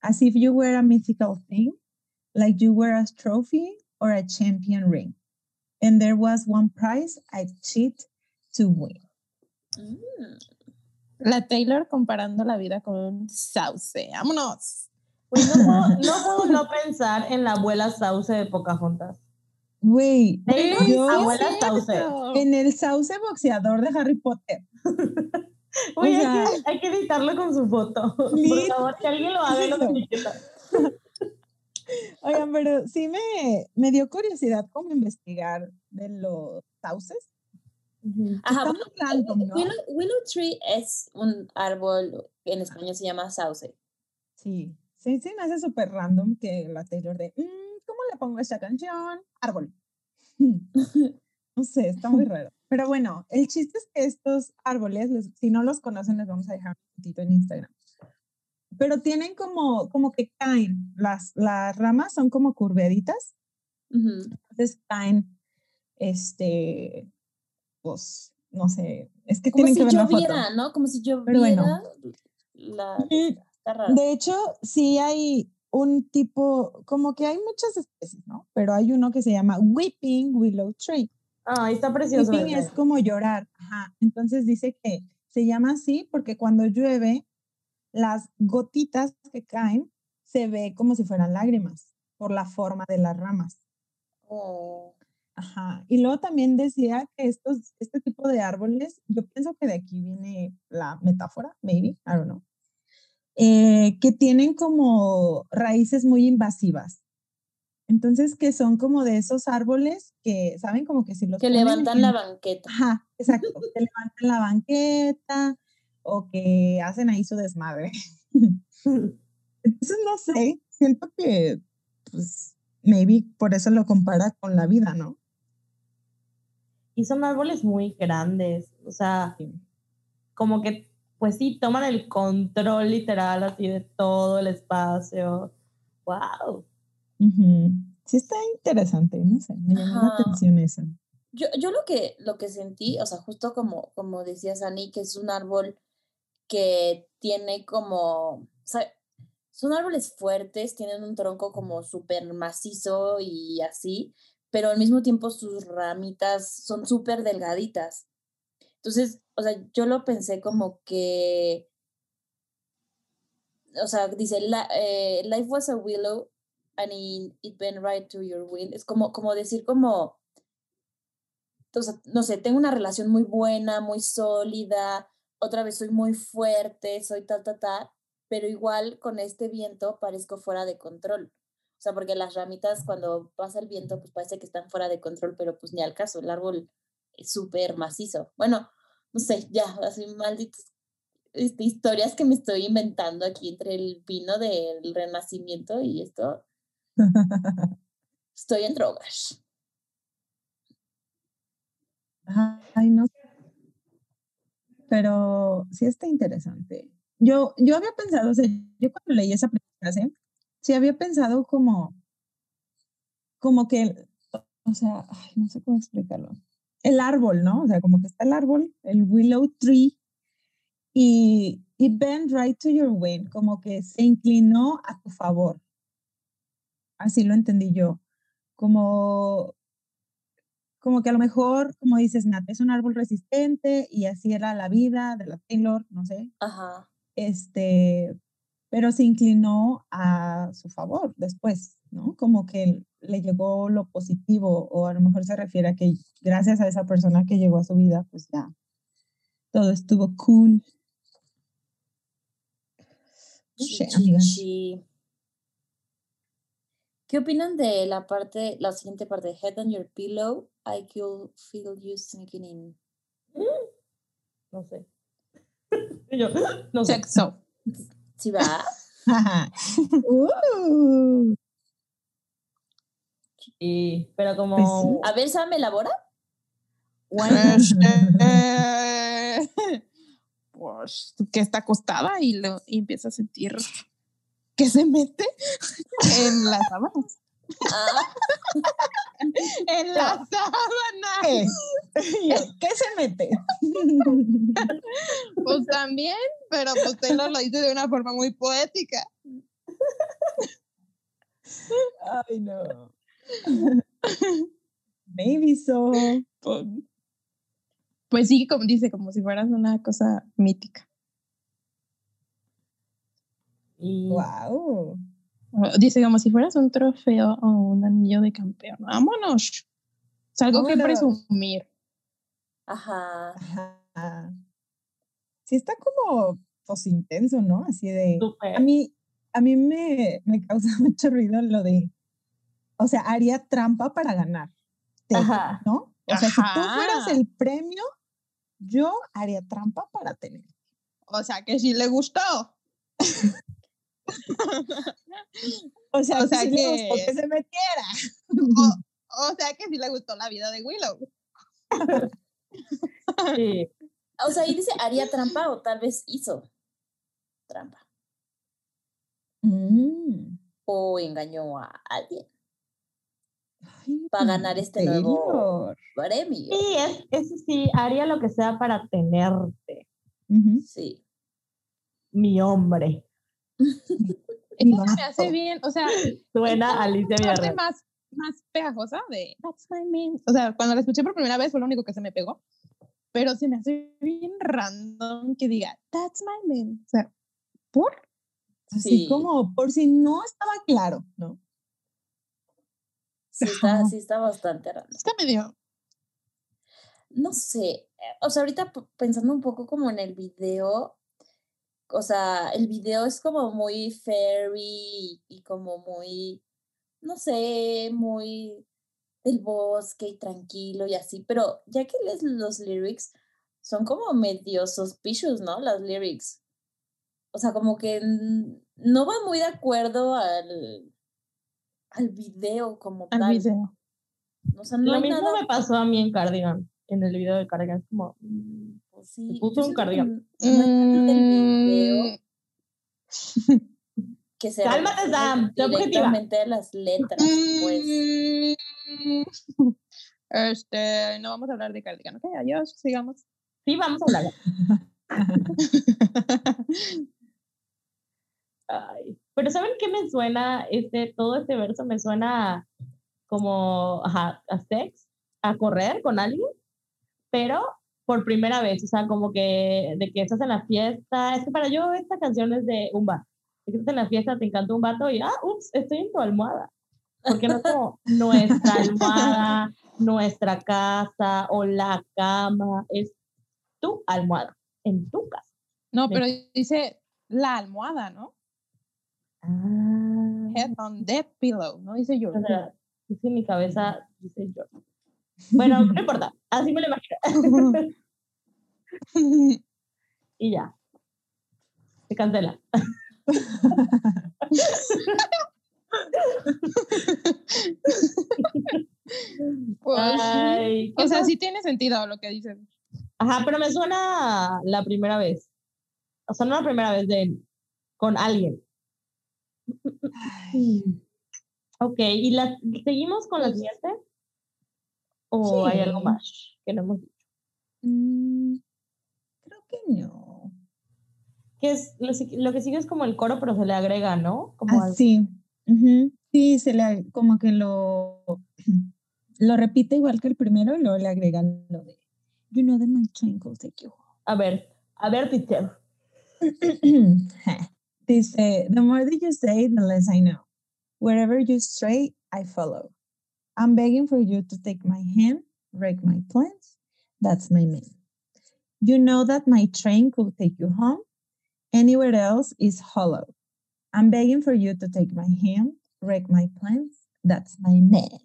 As if you were a mythical thing, like you were a trophy or a champion ring. And there was one prize I'd cheat to win. Mm. La Taylor comparando la vida con un sauce. ¡Vámonos! Güey, no, puedo, no puedo no pensar en la abuela Sauce de Pocahontas. Güey, abuela Sauce. en el sauce boxeador de Harry Potter. Güey, O hay, sea- que, hay que editarlo con su foto. Por favor, que alguien lo haga etiqueta. Oigan, pero sí me, me dio curiosidad como investigar de los sauces. Ajá, bueno, random, ¿no? Willow, willow tree es un árbol, en español se llama sauce. Sí, sí, sí, me hace súper random que la Taylor de, "Mm, ¿cómo le pongo esta canción? Árbol. No sé, está muy raro. Pero bueno, el chiste es que estos árboles, les- si no los conocen, les vamos a dejar un poquito en Instagram. Pero tienen como, como que caen, las, las ramas son como curveaditas, Ujú. entonces caen, este, pues, no sé, es que Como tienen si que ver la foto. lloviera, ¿no? Como si lloviera Pero bueno. la... Está raro. De hecho, sí hay un tipo, como que hay muchas especies, ¿no? Pero hay uno que se llama Weeping Willow Tree. Ay, está precioso. Weeping es como llorar. Ajá. Entonces dice que se llama así porque cuando llueve, las gotitas que caen se ve como si fueran lágrimas por la forma de las ramas. Oh. Ajá. Y luego también decía que estos, este tipo de árboles, yo pienso que de aquí viene la metáfora, maybe, I don't know, eh, que tienen como raíces muy invasivas. Entonces, que son como de esos árboles que, ¿saben? Como que si los Que ponen levantan en- la banqueta. Ajá, exacto, que levantan la banqueta o que hacen ahí su desmadre. Entonces, no sé, siento que, pues, maybe por eso lo compara con la vida, ¿no? Y son árboles muy grandes. O sea, como que, pues sí, toman el control literal así de todo el espacio. ¡Wow! Ujú. Sí está interesante, no sé, me llamó la atención eso. Yo, yo lo que lo que sentí, o sea, justo como, como decía Sani, que es un árbol que tiene como, o sea, son árboles fuertes, tienen un tronco como súper macizo y así, pero al mismo tiempo sus ramitas son súper delgaditas. Entonces, o sea, yo lo pensé como que, o sea, dice, "La- eh, life was a willow and it, it right to your wind. Es como, como decir como, sea, no sé, tengo una relación muy buena, muy sólida, otra vez soy muy fuerte, soy ta, ta, ta, pero igual con este viento parezco fuera de control. O sea, porque las ramitas cuando pasa el viento, pues parece que están fuera de control, pero pues ni al caso, el árbol es súper macizo. Bueno, no sé, ya, así malditas este, historias que me estoy inventando aquí entre el vino del renacimiento y esto. Estoy en drogas. Ay, no. Pero sí está interesante. Yo, yo había pensado, o sea, yo cuando leí esa frase, sí había pensado como, como que, o sea, no sé cómo explicarlo. el árbol, ¿no? O sea, como que está el árbol, el willow tree, y, y bend right to your wing, como que se inclinó a tu favor. Así lo entendí yo. Como, como que a lo mejor, como dices, Nat, es un árbol resistente y así era la vida de la Taylor, no sé. Ajá. Este, pero se inclinó a su favor después, ¿no? Como que le llegó lo positivo o a lo mejor se refiere a que gracias a esa persona que llegó a su vida, pues ya todo estuvo cool. Sí, amiga. Chichi. ¿Qué opinan de la parte, la siguiente parte? Head on your pillow, I could feel you sneaking in. No sé. Yo, no sé. Sexo. ¿Sí va? Uh, Sí, pero como... Pues sí. A ver, Sam, elabora. Este, pues que está acostada y, lo, y empieza a sentir que se mete en las sábanas. Ah, En las sábanas. ¿Qué? ¿Qué se mete? Pues también, pero pues Taylor lo dice de una forma muy poética. Ay, no. Maybe so. Pues, pues sí, como dice, como si fueras una cosa mítica. Y- Wow. Dice como si fueras un trofeo o un anillo de campeón. Vámonos. Es algo que presumir. ajá. Ajá. Sí está como pues intenso, ¿no? Así de a mí a mí me, me causa mucho ruido lo de o sea, haría trampa para ganar. Te- Ajá. ¿No? O sea, si tú fueras el premio, yo haría trampa para tener. O sea que sí le gustó. O sea, O sea sí le que- gustó que se metiera. O sea que sí le gustó la vida de Willow. Sí. O sea, ahí dice haría trampa o tal vez hizo trampa. Mm. O engañó a alguien Ay, para ganar este nuevo premio. Sí, es, eso sí, haría lo que sea para tenerte. Sí. mi hombre. Eso se me hace bien, o sea, Suena Alicia Villarreal. más, más pegajosa de That's my man. O sea, cuando la escuché por primera vez fue lo único que se me pegó. Pero se me hace bien random que diga That's my man. O sea, ¿por? Así Sí. como por si no estaba claro, ¿no? Sí está, sí está bastante raro. Está medio. No sé, eh, o sea, ahorita pensando un poco como en el video, o sea, el video es como muy fairy y como muy, no sé, muy del bosque y tranquilo y así, pero ya que lees los lyrics, son como medio suspicious, ¿no? Las lyrics. O sea, como que no va muy de acuerdo al, al video como Al tal. video. O sea, no Lo mismo nada me pasó a mí en Cardigan, en el video de Cardigan. Es como, mm, Sí, se yo puso un cardigan. Mm, que se Cálmate, Sam, objetiva. directamente a las letras, pues. mm, Este, no vamos a hablar de Cardigan, ok, adiós, sigamos. Sí, vamos a hablar. Ay, Pero ¿saben qué me suena? Este, todo este verso me suena como ajá, a sex, a correr con alguien, pero por primera vez, o sea, como que de que estás en la fiesta. Es que para yo esta canción es de un vato. De que estás en la fiesta, te encanta un vato y, ah, ups, estoy en tu almohada. Porque no es como nuestra almohada, nuestra casa o la cama, es tu almohada, en tu casa. No, pero dice la almohada, ¿no? Ah, Head on the pillow, no dice your o sea, es que mi cabeza dice yo. Bueno, no importa, así me lo imagino. y ya. Se cancela. Pues, Ay, ¿qué o sea, sí tiene sentido lo que dices. Ajá, pero me suena la primera vez. O sea, no la primera vez de con alguien. Ok, ¿y la, seguimos con la Pues, siguiente? ¿O hay algo sí. más? que no hemos dicho. Mm, creo que no. Que es, lo, lo que sigue es como el coro, pero se le agrega, ¿no? Como Ah, sí. Ujú. Sí, se le como que lo, lo repite igual que el primero y luego le agrega lo de You know that my train will take you. A ver, a ver, teacher. Dice, the more that you say, the less I know. Wherever you stray, I follow. I'm begging for you to take my hand, break my plans. That's my man. You know that my train could take you home. Anywhere else is hollow. I'm begging for you to take my hand, break my plans. That's my man.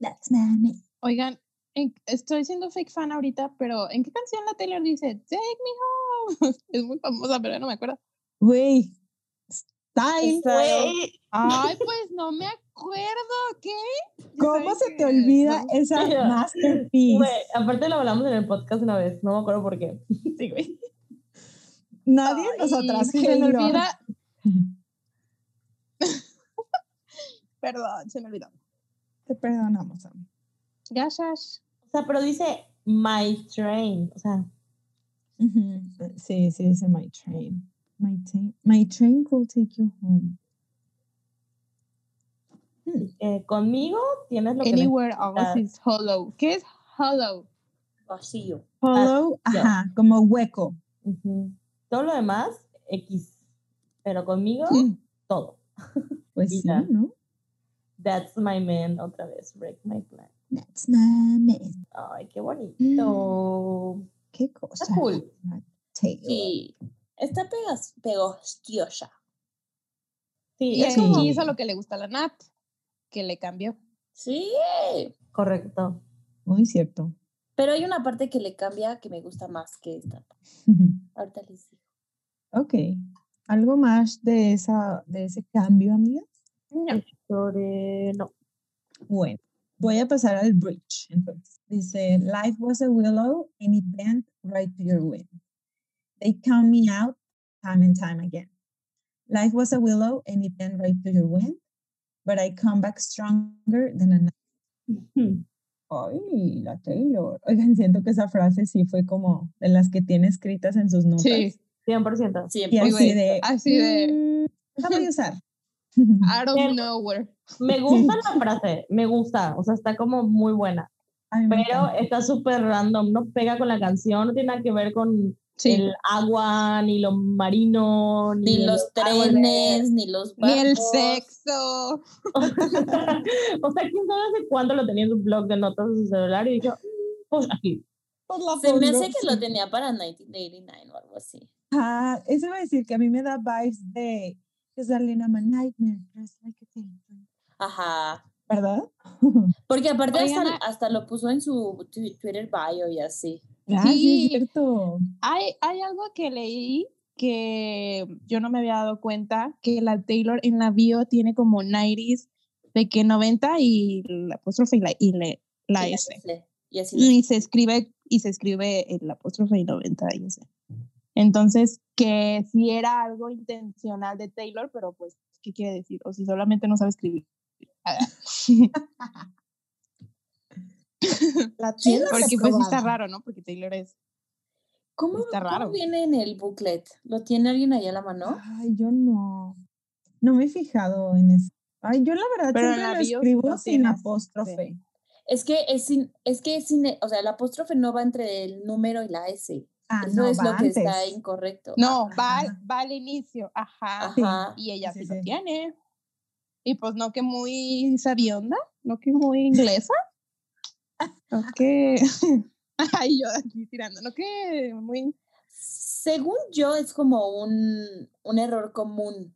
That's my man. Oigan, en- estoy siendo fake fan ahorita, pero ¿en qué canción la Taylor dice Take me home? Es muy famosa, pero ya no me acuerdo. Wait, style. Güey, Ay, pues no me acuerdo, ¿qué? Ya ¿Cómo se te olvida no- esa masterpiece? güey, aparte lo hablamos en el podcast una vez, no me acuerdo por qué. Sí, güey. Nadie, Ay, nosotras. Se me olvida. Perdón, se me olvidó. Te perdonamos, Ami. Gracias. O sea, pero dice my train, o sea. Sí, sí, dice my train. My, train. my train will take you home. Eh, conmigo tienes lo que Anywhere else necesitas. is hollow. ¿Qué es hollow? Vacío. Hollow, ya. ajá, como hueco. Ujú. Todo lo demás, X. Pero conmigo, Mm. todo. Pues sí. ¿no? That's my man, otra vez, break my plan. That's my man. Ay, qué bonito. Qué cosa. Está cool. Sí. Está pegostiosa. Sí, Y es Sí. como- hizo lo que le gusta a la Nat, que le cambió. Sí. correcto. Muy cierto. Pero hay una parte que le cambia que me gusta más que esta. Ahorita les digo. ok. ¿Algo más de, esa, de ese cambio, amigas? Sobre, no. Bueno, voy a pasar al bridge. Entonces, dice, life was a willow and it bent right to your wind. They count me out time and time again. Life was a willow and it bent right to your wind, but I come back stronger than a Ay, la Taylor. Oigan, siento que esa frase sí fue como de las que tiene escritas en sus notas. Sí, 100%. Y Siempre. así de, así de- "Mm, la voy a usar. out of Bien. nowhere. Me gusta la frase, me gusta, o sea, está como muy buena, pero está súper random, no pega con la canción, no tiene nada que ver con Sí. el agua, ni lo marino, ni, Ni los árboles. trenes, ni los Ni el barcos. sexo. o sea, quién sabe hace cuánto lo tenía en su blog de notas de su celular y dijo, pues aquí. Pues la Se me hace que lo tenía para 1989 o algo así. Ah, eso iba a decir que a mí me da vibes de I'm a nightmare, like a vampire. Ajá. ¿Verdad? Porque aparte hasta, Oigan, hasta lo puso en su Twitter bio y así. Ah, sí, Sí. es cierto. Hay, hay algo que leí que yo no me había dado cuenta, que la Taylor en la bio tiene como 90s, de que 90 y la apóstrofe y la, y le- la Y S. S. Y así. Y se escribe, y se escribe el apóstrofe y 90 y S. Entonces, que si era algo intencional de Taylor, pero pues, ¿qué quiere decir? O si solamente no sabe escribir. La ¿Quién Porque pues sí está raro, ¿no? Porque Taylor es... ¿Cómo, está cómo raro. viene en el booklet? ¿Lo tiene alguien ahí a la mano? Ay, yo no. No me he fijado en eso. Ay, yo la verdad Pero siempre la lo sí escribo lo sin tienes, apóstrofe. Es que es sin, es que es sin, o sea, el apóstrofe no va entre el número y la S. Ah, Eso no, es lo que está antes. incorrecto. No, va, va al inicio, ajá. Ajá. Y ella Sí, sí, sí, lo sí. tiene. Y pues no que muy sabionda, no que muy inglesa. No que... Ay, yo aquí tirando, no que muy... Según yo, es como un, un error común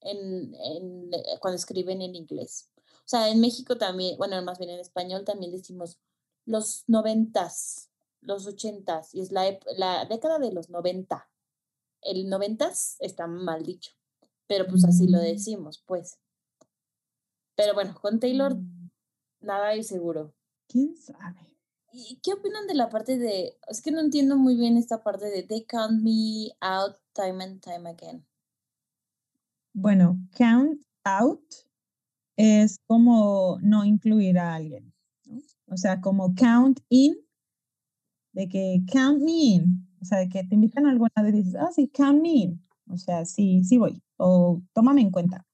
en, en, eh, cuando escriben en inglés. O sea, en México también, bueno, más bien en español también decimos los noventas, los ochentas, y es la, la década de los noventa. El noventas está mal dicho, pero pues así lo Mm. decimos, pues. Pero bueno, con Taylor Mm, nada hay seguro. ¿Quién sabe? ¿Y qué opinan de la parte de, es que no entiendo muy bien esta parte de they count me out time and time again? Bueno, count out es como no incluir a alguien. ¿no? O sea, como count in, de que count me in. O sea, de que te invitan a alguna y dices, ah, sí, count me in. O sea, sí, sí voy. O tómame en cuenta.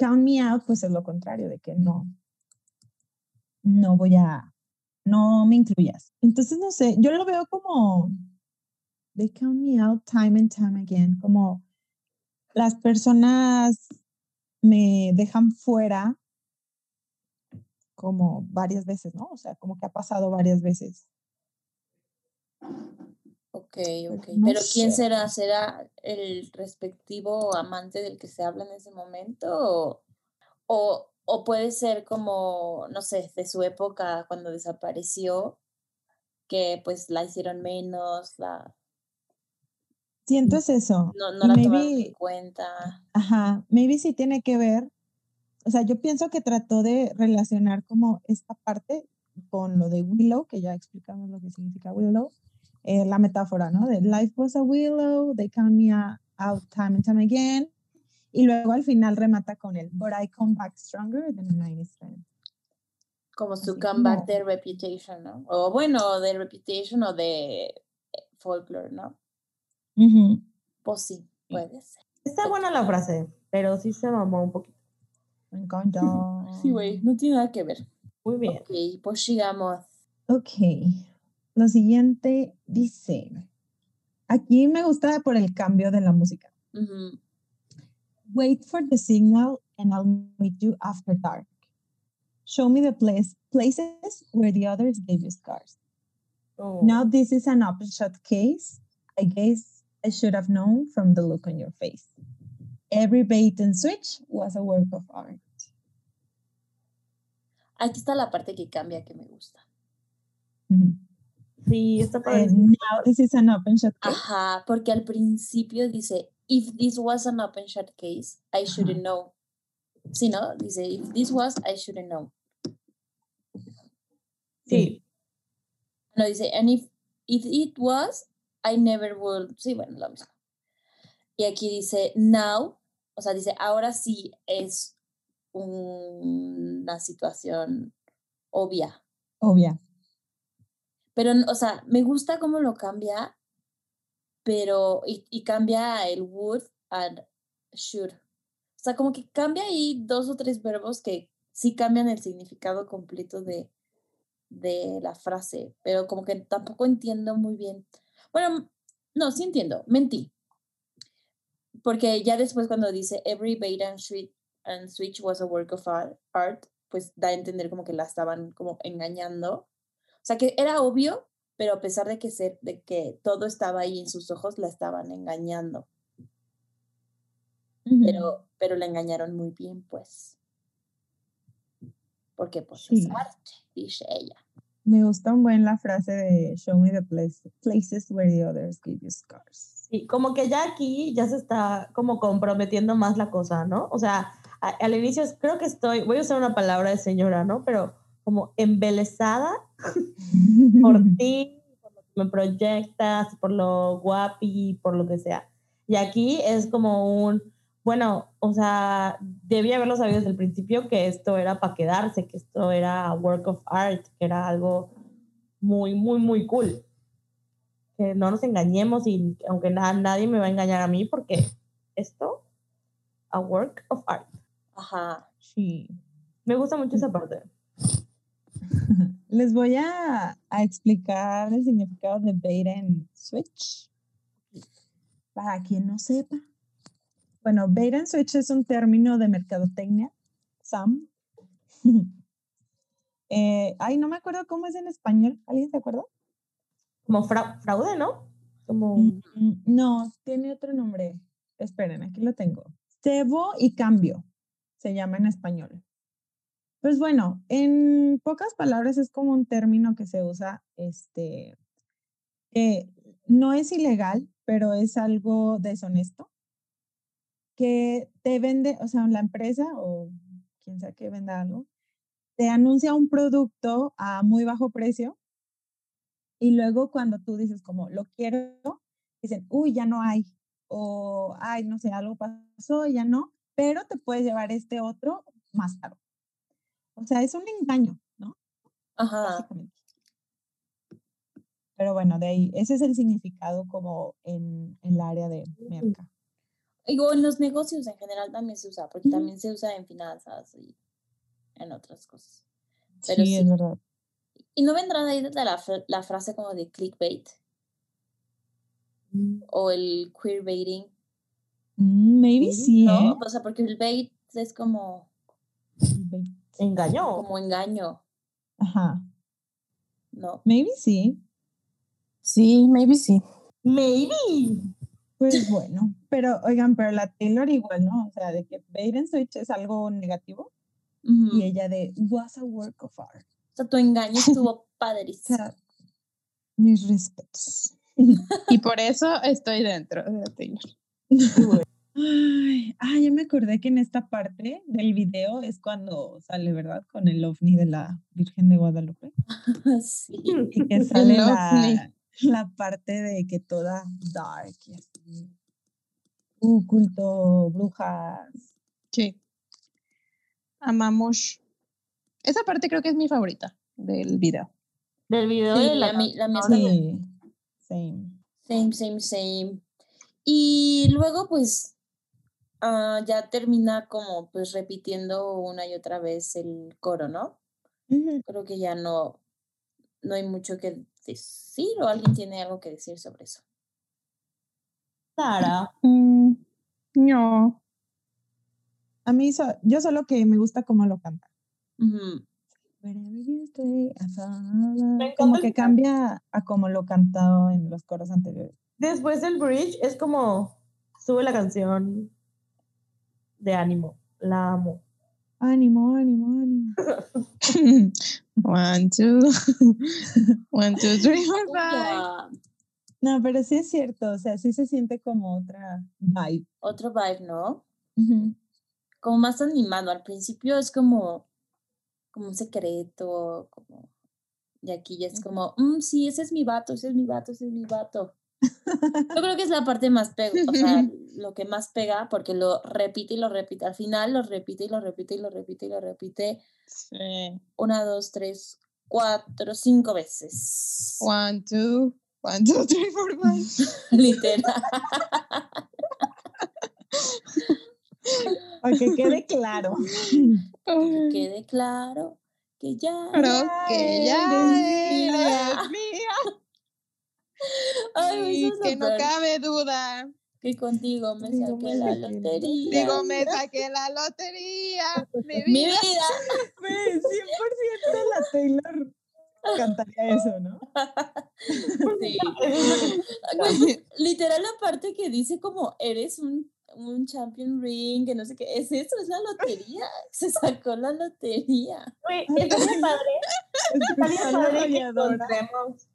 Count me out, pues es lo contrario, de que no, no voy a, no me incluyas. Entonces, no sé, yo lo veo como, they count me out time and time again, como las personas me dejan fuera como varias veces, ¿no? O sea, como que ha pasado varias veces. Ok, ok. Pero ¿quién será? ¿Será el respectivo amante del que se habla en ese momento? ¿O, o, puede ser como, no sé, de su época cuando desapareció, que pues la hicieron menos, la... Siento es eso. No, no la tomaron en cuenta. Ajá, maybe sí tiene que ver. O sea, yo pienso que trató de relacionar como esta parte con lo de Willow, que ya explicamos lo que significa Willow, eh, la metáfora, ¿no? De life was a willow, they count me out time and time again. Y luego al final remata con el, but I come back stronger than a night strength. Como su comeback de Reputation, ¿no? O bueno, de Reputation o de eh, Folklore, ¿no? Pues sí, puede ser. Está buena la frase, pero sí se mamó un poquito. Me encanta. Sí, güey, no tiene nada que ver. Muy bien. Ok, pues sigamos. Ok. Lo siguiente dice, aquí me gusta por el cambio de la música. Wait for the signal and I'll meet you after dark. Show me the place, places where the others gave you scars. Oh. Now this is an open shot case. I guess I should have known from the look on your face. Every bait and switch was a work of art. Aquí está la parte que cambia que me gusta. Sí, está para now this is an open shot case. Ajá, porque al principio dice, if this was an open shot case, I shouldn't know. Sí, ¿no? Dice, if this was, I shouldn't know. Sí. No, dice, and if, if it was, I never would. Sí, bueno, lo mismo. Y aquí dice, now, o sea, dice, ahora sí es una situación obvia. Obvia. Pero, o sea, me gusta cómo lo cambia, pero, y, cambia el would and should. O sea, como que cambia ahí dos o tres verbos que sí cambian el significado completo de, de la frase, pero como que tampoco entiendo muy bien. Bueno, no, sí entiendo, mentí. Porque ya después cuando dice every bait and switch, and switch was a work of art, pues da a entender como que la estaban como engañando. O sea que era obvio, pero a pesar de que, ser, de que todo estaba ahí en sus ojos, la estaban engañando. pero, pero la engañaron muy bien, pues. Porque pues es arte, dice ella. Me gusta un buen la frase de Show me the places where the others give you scars. Sí, como que ya aquí ya se está como comprometiendo más la cosa, ¿no? O sea, al inicio creo que estoy, voy a usar una palabra de señora, ¿no? Pero como embelesada por ti, por lo que me proyectas, por lo guapi, por lo que sea. Y aquí es como un, bueno, o sea, debía haberlo sabido desde el principio que esto era para quedarse, que esto era work of art, que era algo muy, muy, muy cool. Que no nos engañemos y aunque nadie me va a engañar a mí porque esto, a work of art. Ajá. Sí. Me gusta mucho esa parte. Les voy a, explicar el significado de bait and switch. Para quien no sepa. Bueno, bait and switch es un término de mercadotecnia, Sam. Eh, ay, no me acuerdo cómo es en español. ¿Alguien se acuerda? Como fraude, ¿no? Como... Mm, no, tiene otro nombre. Esperen, aquí lo tengo. Cebo y cambio se llama en español. Pues bueno, en pocas palabras es como un término que se usa, este, no es ilegal, pero es algo deshonesto, que te vende, o sea, la empresa o quien sea que venda algo, te anuncia un producto a muy bajo precio y luego cuando tú dices como lo quiero, dicen, uy, ya no hay, o ay, no sé, algo pasó, ya no, pero te puedes llevar este otro más caro. O sea, es un engaño, ¿no? Ajá. Pero bueno, de ahí, ese es el significado como en, en el área de merca. Y o en los negocios en general también se usa, porque también se usa en finanzas y en otras cosas. Pero sí, sí. es verdad. ¿Y no vendrá de ahí de la, fra- la frase como de clickbait o el queerbaiting? Mm, maybe sí, ¿No? ¿eh? O sea, porque el bait es como, Engañó. como engaño, Ajá. ¿no? Maybe sí. Sí, maybe sí. Maybe. Pues bueno, pero oigan, pero la Taylor igual, ¿no? O sea, de que bait and switch es algo negativo y ella de was a work of art. O sea, tu engaño estuvo O padrísimo. sea, mis respetos. Y por eso estoy dentro de Taylor. Ay, ah, ya me acordé que en esta parte del video es cuando sale, ¿verdad? Con el ovni de la Virgen de Guadalupe. sí. Y que sale la, la parte de que toda dark y así. Uh, culto, brujas. Sí. Amamos. Esa parte creo que es mi favorita del video. Del video Sí, de la, la, mi- la mía también. Sí, same. Same, same, same. Y luego, pues, ah, ya termina como, pues, repitiendo una y otra vez el coro, ¿no? Ujú. Creo que ya no, no hay mucho que decir o alguien tiene algo que decir sobre eso. Sara. Mm, no. A mí, so- yo solo que me gusta cómo lo canta. Follow. Me Como que cambia a como lo cantado en los coros anteriores. Después del bridge es como sube la canción de ánimo. La amo. Ánimo, ánimo, ánimo. One, two. One, two, three, four, five. No, pero sí es cierto, o sea, sí se siente como otra vibe. Otro vibe, ¿no? Como más animado. Al principio es como, como un secreto, como... Y aquí ya es como, "Mm, sí, ese es mi vato, ese es mi vato, ese es mi vato. Yo creo que es la parte más pega, o sea, lo que más pega, porque lo repite y lo repite. Al final lo repite y lo repite y lo repite y lo repite Sí. una, dos, tres, cuatro, cinco veces. One, two. One, two, three, four, five. Literal. Para que quede claro. Quede claro que ya. Pero que ya eres eres mía. Ay, que no cabe duda. que contigo me Digo, saqué me la saqué la lotería. Digo, me saqué la lotería. Mi Mi vida. vida. Güey, 100% la Taylor cantaría eso, ¿no? Sí. Güey, literal la parte que dice como eres un, un champion ring, que no sé qué, es eso, es la lotería. Se sacó la lotería. Güey, bien padre. La padre que encontremos,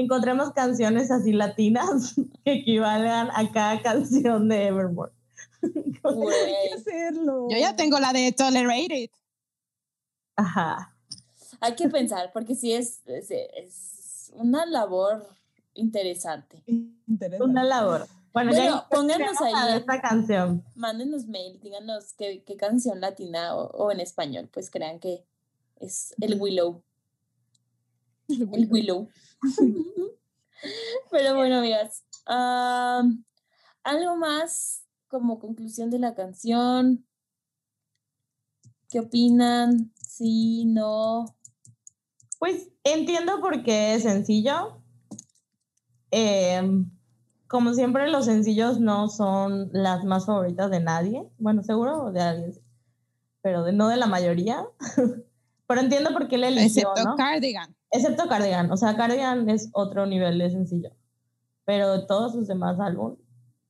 encontremos canciones así latinas que equivalgan a cada canción de Evermore. Hay que hacerlo. Yo ya tengo la de Tolerated. Ajá. hay que pensar, porque sí es, es, es una labor interesante. Interesante. Una labor. Bueno, Bueno, ya pónganos ahí. esta canción. Mándenos mail, díganos qué, qué canción latina o, o en español, pues crean que es el Willow. El Willow. Pero bueno, amigas, am, algo más como conclusión de la canción. ¿Qué opinan? Sí, no. Pues entiendo por qué es sencillo. Em, como siempre, los sencillos no son las más favoritas de nadie. Bueno, seguro de alguien, pero de, no de la mayoría. pero entiendo por qué le eligió, Excepto ¿no? Cardigan. Excepto Cardigan. O sea, Cardigan es otro nivel de sencillo. Pero de todos sus demás álbumes,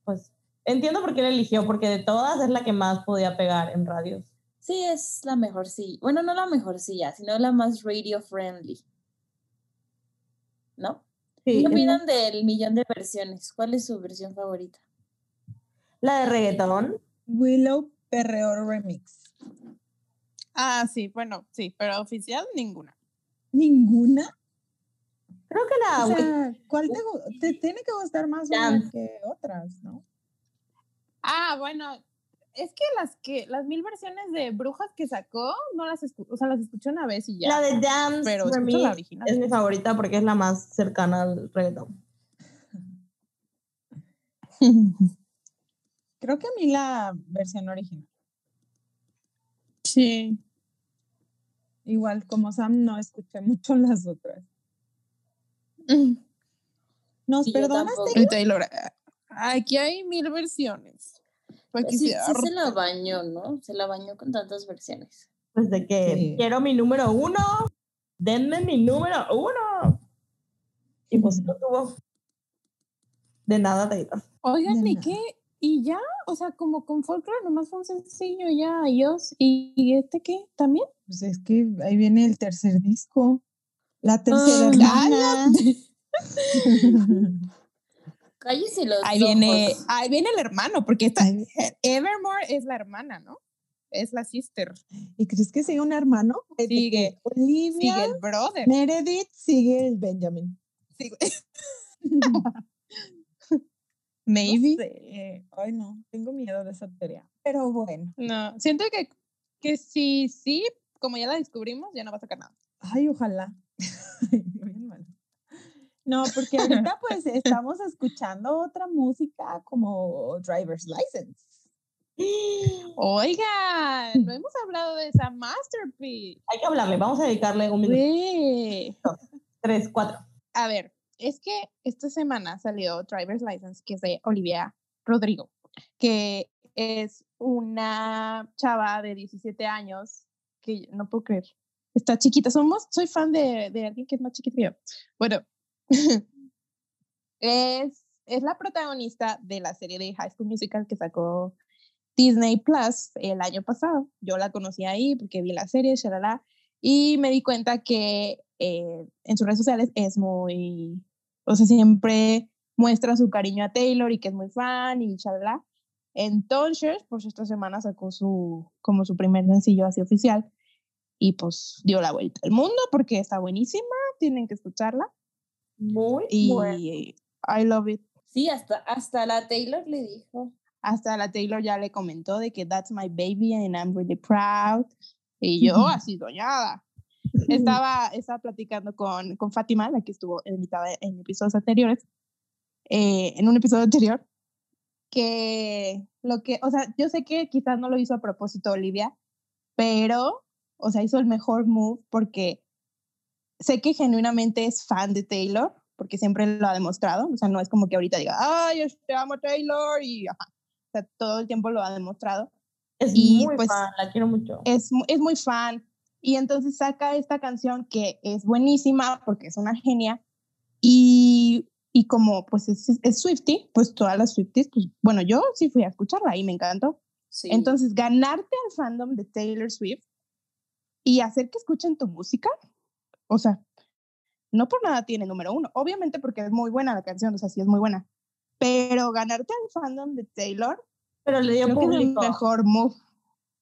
pues entiendo por qué le eligió, porque de todas es la que más podía pegar en radios. Sí, es la mejor sí. Bueno, no la mejor silla, sino la más radio friendly. ¿No? Sí, ¿Qué opinan del millón de versiones? ¿Cuál es su versión favorita? la de reggaetón. Willow Perreo Remix. Ah, sí, bueno, sí, pero oficial ninguna. ¿Ninguna? Creo que la... O sea, ¿cuál te, te tiene que gustar más que otras, no? Ah, bueno, es que las que las mil versiones de brujas que sacó, no las escucho, o sea, las escuché una vez y ya. La de Dance pero for me la original. es mi favorita porque es la más cercana al reggaetón. Creo que a mí la versión original. Sí. Igual como Sam no escuché mucho las otras. ¿Nos Sí, perdonas. Taylor? Aquí hay mil versiones. Que Sí, se la bañó, ¿no? Se la bañó con tantas versiones. Pues de que Sí. quiero mi número uno, denme mi número uno. Y pues lo tuvo. De nada, Taylor. Oigan, ¿y qué? Y ya, o sea, como con folklore nomás fue un sencillo ya, adiós. ¿Y, y este qué? ¿También? Pues es que ahí viene el tercer disco. La tercera Ah, hermana. Cállese los Ahí viene, ojos. ahí viene el hermano, porque esta, Ahí- Evermore es la hermana, ¿no? Es la sister. ¿Y crees que sigue un hermano? Sigue. Olivia, Sigue el brother. Meredith, sigue el Benjamin. Sigue- No Maybe. sé. Ay, no, tengo miedo de esa teoría. Pero bueno. No, siento que, que si sí, como ya la descubrimos, ya no va a sacar nada. Ay, ojalá. No, porque ahorita pues estamos escuchando otra música como Driver's License. Oigan, no hemos hablado de esa masterpiece. Hay que hablarle, vamos a dedicarle un minuto. Güey. Tres, cuatro. A ver, es que esta semana salió Driver's License, que es de Olivia Rodrigo, que es una chava de 17 años que no puedo creer. Está chiquita. Somos, soy fan de, de alguien que es más chiquito que yo. Bueno, es, es la protagonista de la serie de High School Musical que sacó Disney Plus el año pasado. Yo la conocí ahí porque vi la serie, shalala, y me di cuenta que eh, en sus redes sociales es muy, o sea, siempre muestra su cariño a Taylor y que es muy fan y shalala. Entonces, pues esta semana sacó su, como su primer sencillo así oficial y pues dio la vuelta al mundo porque está buenísima, tienen que escucharla Muy y bueno. I love it. Sí, hasta, hasta la Taylor le dijo. Hasta la Taylor ya le comentó de que that's my baby and I'm really proud. Y yo así soñada. Estaba, estaba platicando con, con Fátima, la que estuvo invitada en episodios anteriores, eh, en un episodio anterior, que lo que, o sea, yo sé que quizás no lo hizo a propósito Olivia, pero, o sea, hizo el mejor move porque sé que genuinamente es fan de Taylor, porque siempre lo ha demostrado, o sea, no es como que ahorita diga, ay, yo te amo Taylor, y ajá. O sea, todo el tiempo lo ha demostrado. Es y, muy pues, fan, la quiero mucho. Es, es muy fan. Y entonces saca esta canción que es buenísima porque es una genia. Y, y como pues es, es Swifty, pues todas las Swifties, pues bueno, yo sí fui a escucharla y me encantó. Sí. Entonces, ganarte al fandom de Taylor Swift y hacer que escuchen tu música, o sea, no por nada tiene número uno, obviamente porque es muy buena la canción, o sea, sí es muy buena, pero ganarte al fandom de Taylor, Pero le dio creo que es el público. mejor move.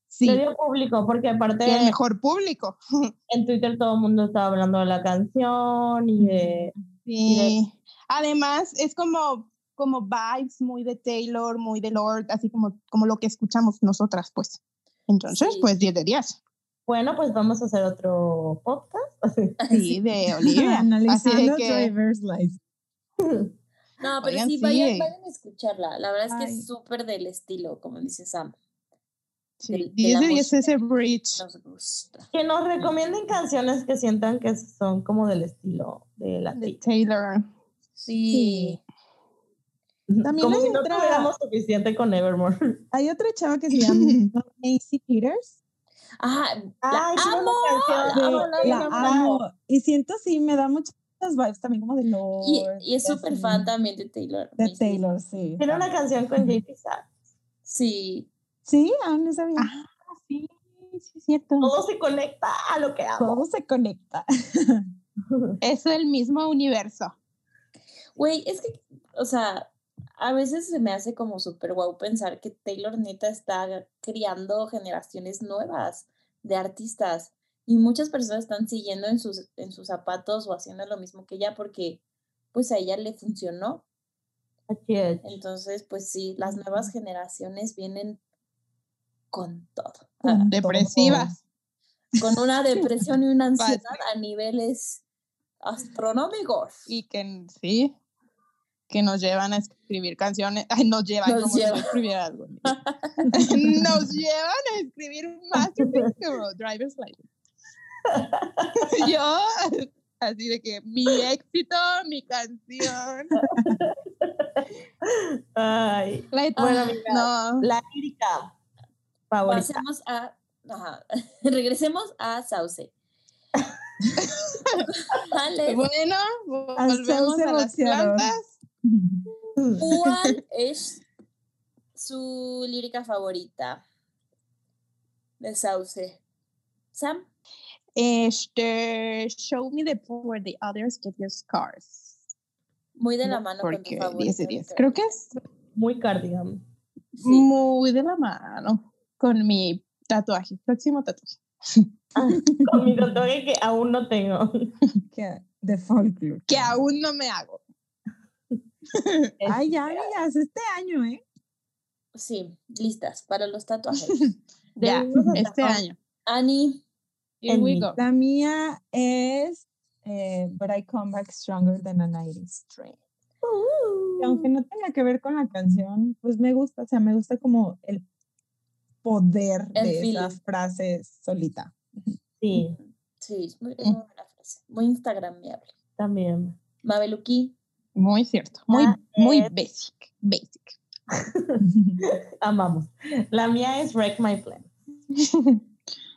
Sí, Le dio público, porque aparte y el mejor público. en Twitter todo el mundo estaba hablando de la canción y de... Sí. Además, es como, como vibes muy de Taylor, muy de Lord, así como, como lo que escuchamos nosotras, pues. Entonces, Sí. pues 10 de 10. Bueno, pues vamos a hacer otro podcast. Sí, de Olivia. Así Analizando de que, Driver's License. No, pero Oigan, sí, sí. vayan, vayan a escucharla. La verdad es que Ay. es súper del estilo, como dice Sam. Sí, de 10 la de 10 música. ese bridge. Nos gusta. que nos recomienden canciones que sientan que son como del estilo de la De Taylor. Taylor. Sí. También como hay si no otra- tuviéramos suficiente con Evermore. Hay otra chava que se llama Macy Peters. Ah, la amo. la amo, que la la amo. Y siento, sí, me da muchas vibes también como de Lord. Y, y es súper fan también de Taylor. De. Taylor, sí. Tiene una canción con JP Sack. Sí. Sí, aún no sabía. Ah, sí, sí, es cierto. Todo se conecta a lo que amo. Todo se conecta. Es el mismo universo. Güey, es que, o sea, a veces se me hace como súper guau pensar que Taylor neta está criando generaciones nuevas de artistas y muchas personas están siguiendo en sus, en sus zapatos o haciendo lo mismo que ella porque pues a ella le funcionó. Así es. Entonces, pues sí, las nuevas generaciones vienen con todo. Ah, Depresivas. con una depresión y una ansiedad a niveles astronómicos. Y que sí, que nos llevan a escribir canciones. Ay, nos llevan Nos como si escribiera algo. nos llevan a escribir un masterpiece como Driver's License. yo, así de que mi éxito, mi canción. Ay, La- Bueno, amiga, no. la lírica favorita. Pasemos a. ajá, Regresemos a Sauce. Vale, Bueno, volvemos sauce a las plantas. ¿cuál es su lírica favorita de Sauce? Sam. Este, show me the pool where the others give you scars. Muy de la mano con tu Porque favorita. 10 de 10. ahorita. Creo que es Muy cardigan. Sí. muy de la mano con mi tatuaje, próximo tatuaje. Con mi tatuaje que aún no tengo. Que- De folklore. Que aún no me hago. Ay, ya, amigas, este año, ¿eh? Sí, listas para los tatuajes. Ya, de este sacar- año. Annie, Here we go. La mía es eh, But I Come Back Stronger Than a 90s Train. Y aunque no tenga que ver con la canción, pues me gusta, o sea, me gusta como el poder El de feeling. frase solita. Sí, sí, es muy, es muy buena frase. Muy instagramiable. también. Mabeluki, Muy cierto. Muy, Ah, muy eh. basic. Basic. Amamos. La mía es Wreck My Plan.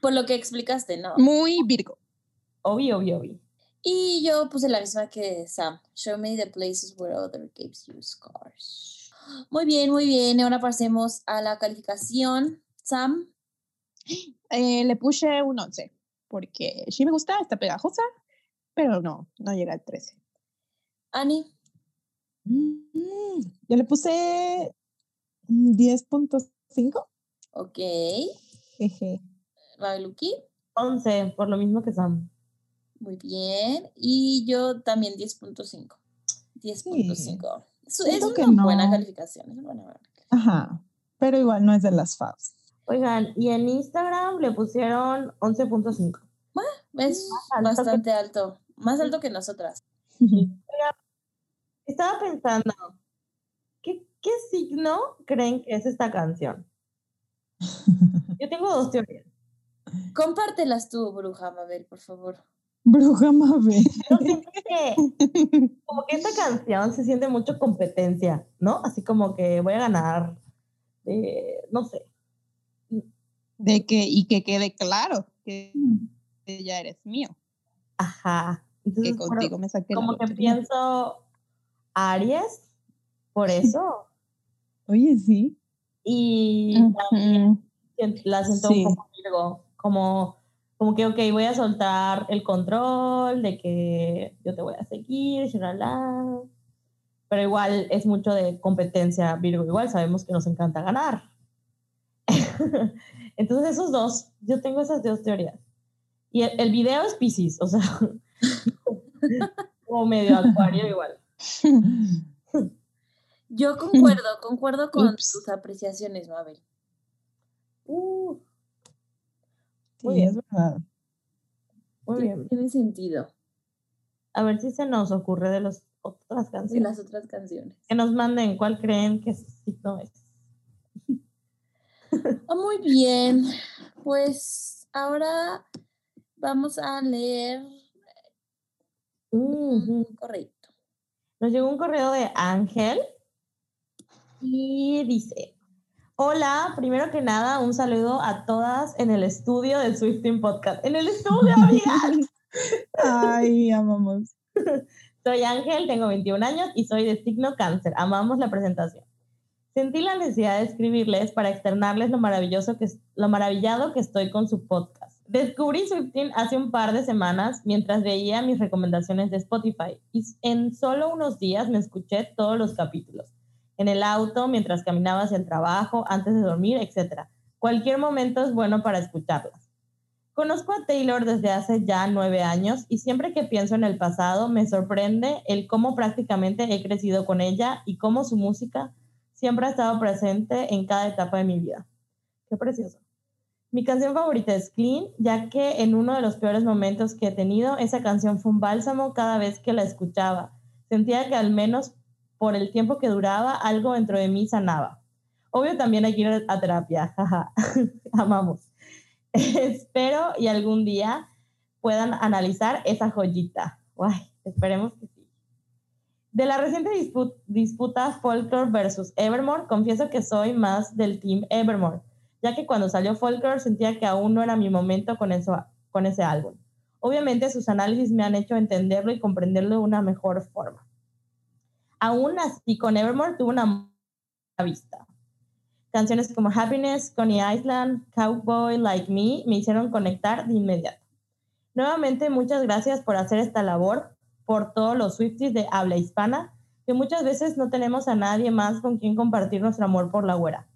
por lo que explicaste, ¿no? Muy Virgo. Obvio, obvio, obvio. Y yo puse la misma que Sam. Show me the places where other gives you scars. Muy bien, muy bien. Ahora pasemos a la calificación. Sam, Eh, le puse un 11 porque sí me gusta, está pegajosa, pero no, no llega al 13. Annie, Mm, Yo le puse mm, 10.5. ok. Jeje. Mabeluki, 11, por lo mismo que Sam. muy bien. Y yo también 10.5. 10.5. Es, es que una buena no. calificación. Es una buena calificación. Ajá. Pero igual no es de las faves. Oigan, y en Instagram le pusieron 11.5. Es alto que- bastante alto. Más alto que nosotras. Estaba pensando, ¿qué, ¿qué signo creen que es esta canción? Yo tengo dos teorías. Compártelas tú, bruja Mabel, por favor. Bruja Mabel. Siento que como que esta canción se siente mucho competencia, ¿no? Así como que voy a ganar, eh, no sé. De que, y que quede claro que ya eres mío, Ajá. que Entonces, por- contigo me saqué como que pienso Aries, por eso. Oye, sí. Y también la siento Sí. un poco Virgo, como, como que, ok, voy a soltar el control de que yo te voy a seguir, shalala. pero igual es mucho de competencia Virgo, igual sabemos que nos encanta ganar. Entonces esos dos, yo tengo esas dos teorías. Y el, el video es Pisces, o sea, como medio acuario igual. Yo concuerdo, concuerdo con Ups. tus apreciaciones, Mabel. Uh, Sí, Muy bien. es verdad. muy bien. Tiene sentido. A ver si se nos ocurre de las otras canciones. las otras canciones. Que nos manden cuál creen que signo es. Ah, muy bien. Pues ahora vamos a leer un correo. Nos llegó un correo de Ángel y dice, hola, primero que nada, un saludo a todas en el estudio del Swifting Podcast. En el estudio, amigas. Ay, amamos. Soy Ángel, tengo 21 años y soy de signo cáncer. Amamos la presentación. Sentí la necesidad de escribirles para externarles lo maravilloso que lo maravillado que estoy con su podcast. Descubrí Swifting hace un par de semanas mientras veía mis recomendaciones de Spotify y en solo unos días me escuché todos los capítulos. En el auto, mientras caminaba hacia el trabajo, antes de dormir, etc. Cualquier momento es bueno para escucharlas. Conozco a Taylor desde hace ya nueve años y siempre que pienso en el pasado me sorprende el cómo prácticamente he crecido con ella y cómo su música siempre ha estado presente en cada etapa de mi vida. Qué precioso. Mi canción favorita es Clean, ya que en uno de los peores momentos que he tenido, esa canción fue un bálsamo cada vez que la escuchaba. Sentía que al menos por el tiempo que duraba, algo dentro de mí sanaba. Obvio también hay que ir a terapia, jaja, amamos. Espero y algún día puedan analizar esa joyita. Uy, esperemos que De la reciente disputa Folklore versus Evermore, confieso que soy más del team Evermore, ya que cuando salió Folklore sentía que aún no era mi momento con, eso, con ese álbum. Obviamente sus análisis me han hecho entenderlo y comprenderlo de una mejor forma. Aún así, con Evermore tuve una vista. Canciones como Happiness, Coney Island, Cowboy Like Me me hicieron conectar de inmediato. Nuevamente, muchas gracias por hacer esta labor, por todos los Swifties de habla hispana, que muchas veces no tenemos a nadie más con quien compartir nuestro amor por la güera.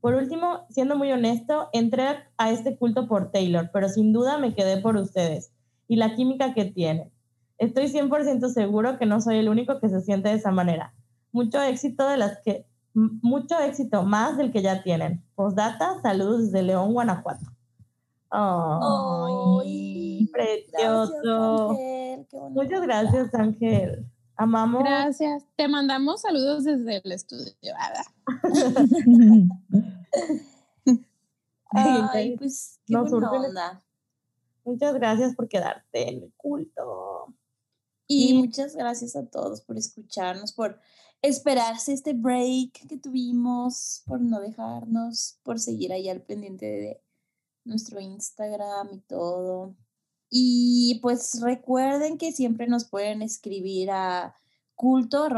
Por último, siendo muy honesto, entré a este culto por Taylor, pero sin duda me quedé por ustedes y la química que tiene. Estoy 100% seguro que no soy el único que se siente de esa manera. Mucho éxito de las que mucho éxito, más del que ya tienen. Postdata, saludos desde León, Guanajuato. Oh, precioso. Muchas gracias, Ángel. Amamos. Gracias. Te mandamos saludos desde el estudio. Ay, pues qué buena onda. Muchas gracias por quedarte en el culto. Y muchas gracias a todos por escucharnos, por esperarse este break que tuvimos, por no dejarnos, por seguir ahí al pendiente de nuestro Instagram y todo. Y pues recuerden que siempre nos pueden escribir a culto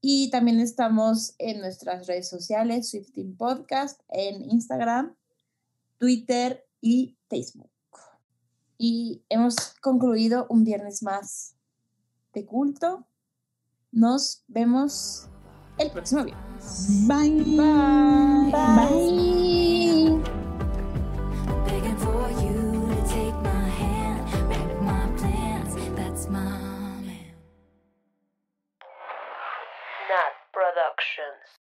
y también estamos en nuestras redes sociales, Swifting Podcast, en Instagram, Twitter y Facebook. Y hemos concluido un viernes más culto. Nos vemos el próximo viernes. Bye. Bye. Bye. Productions.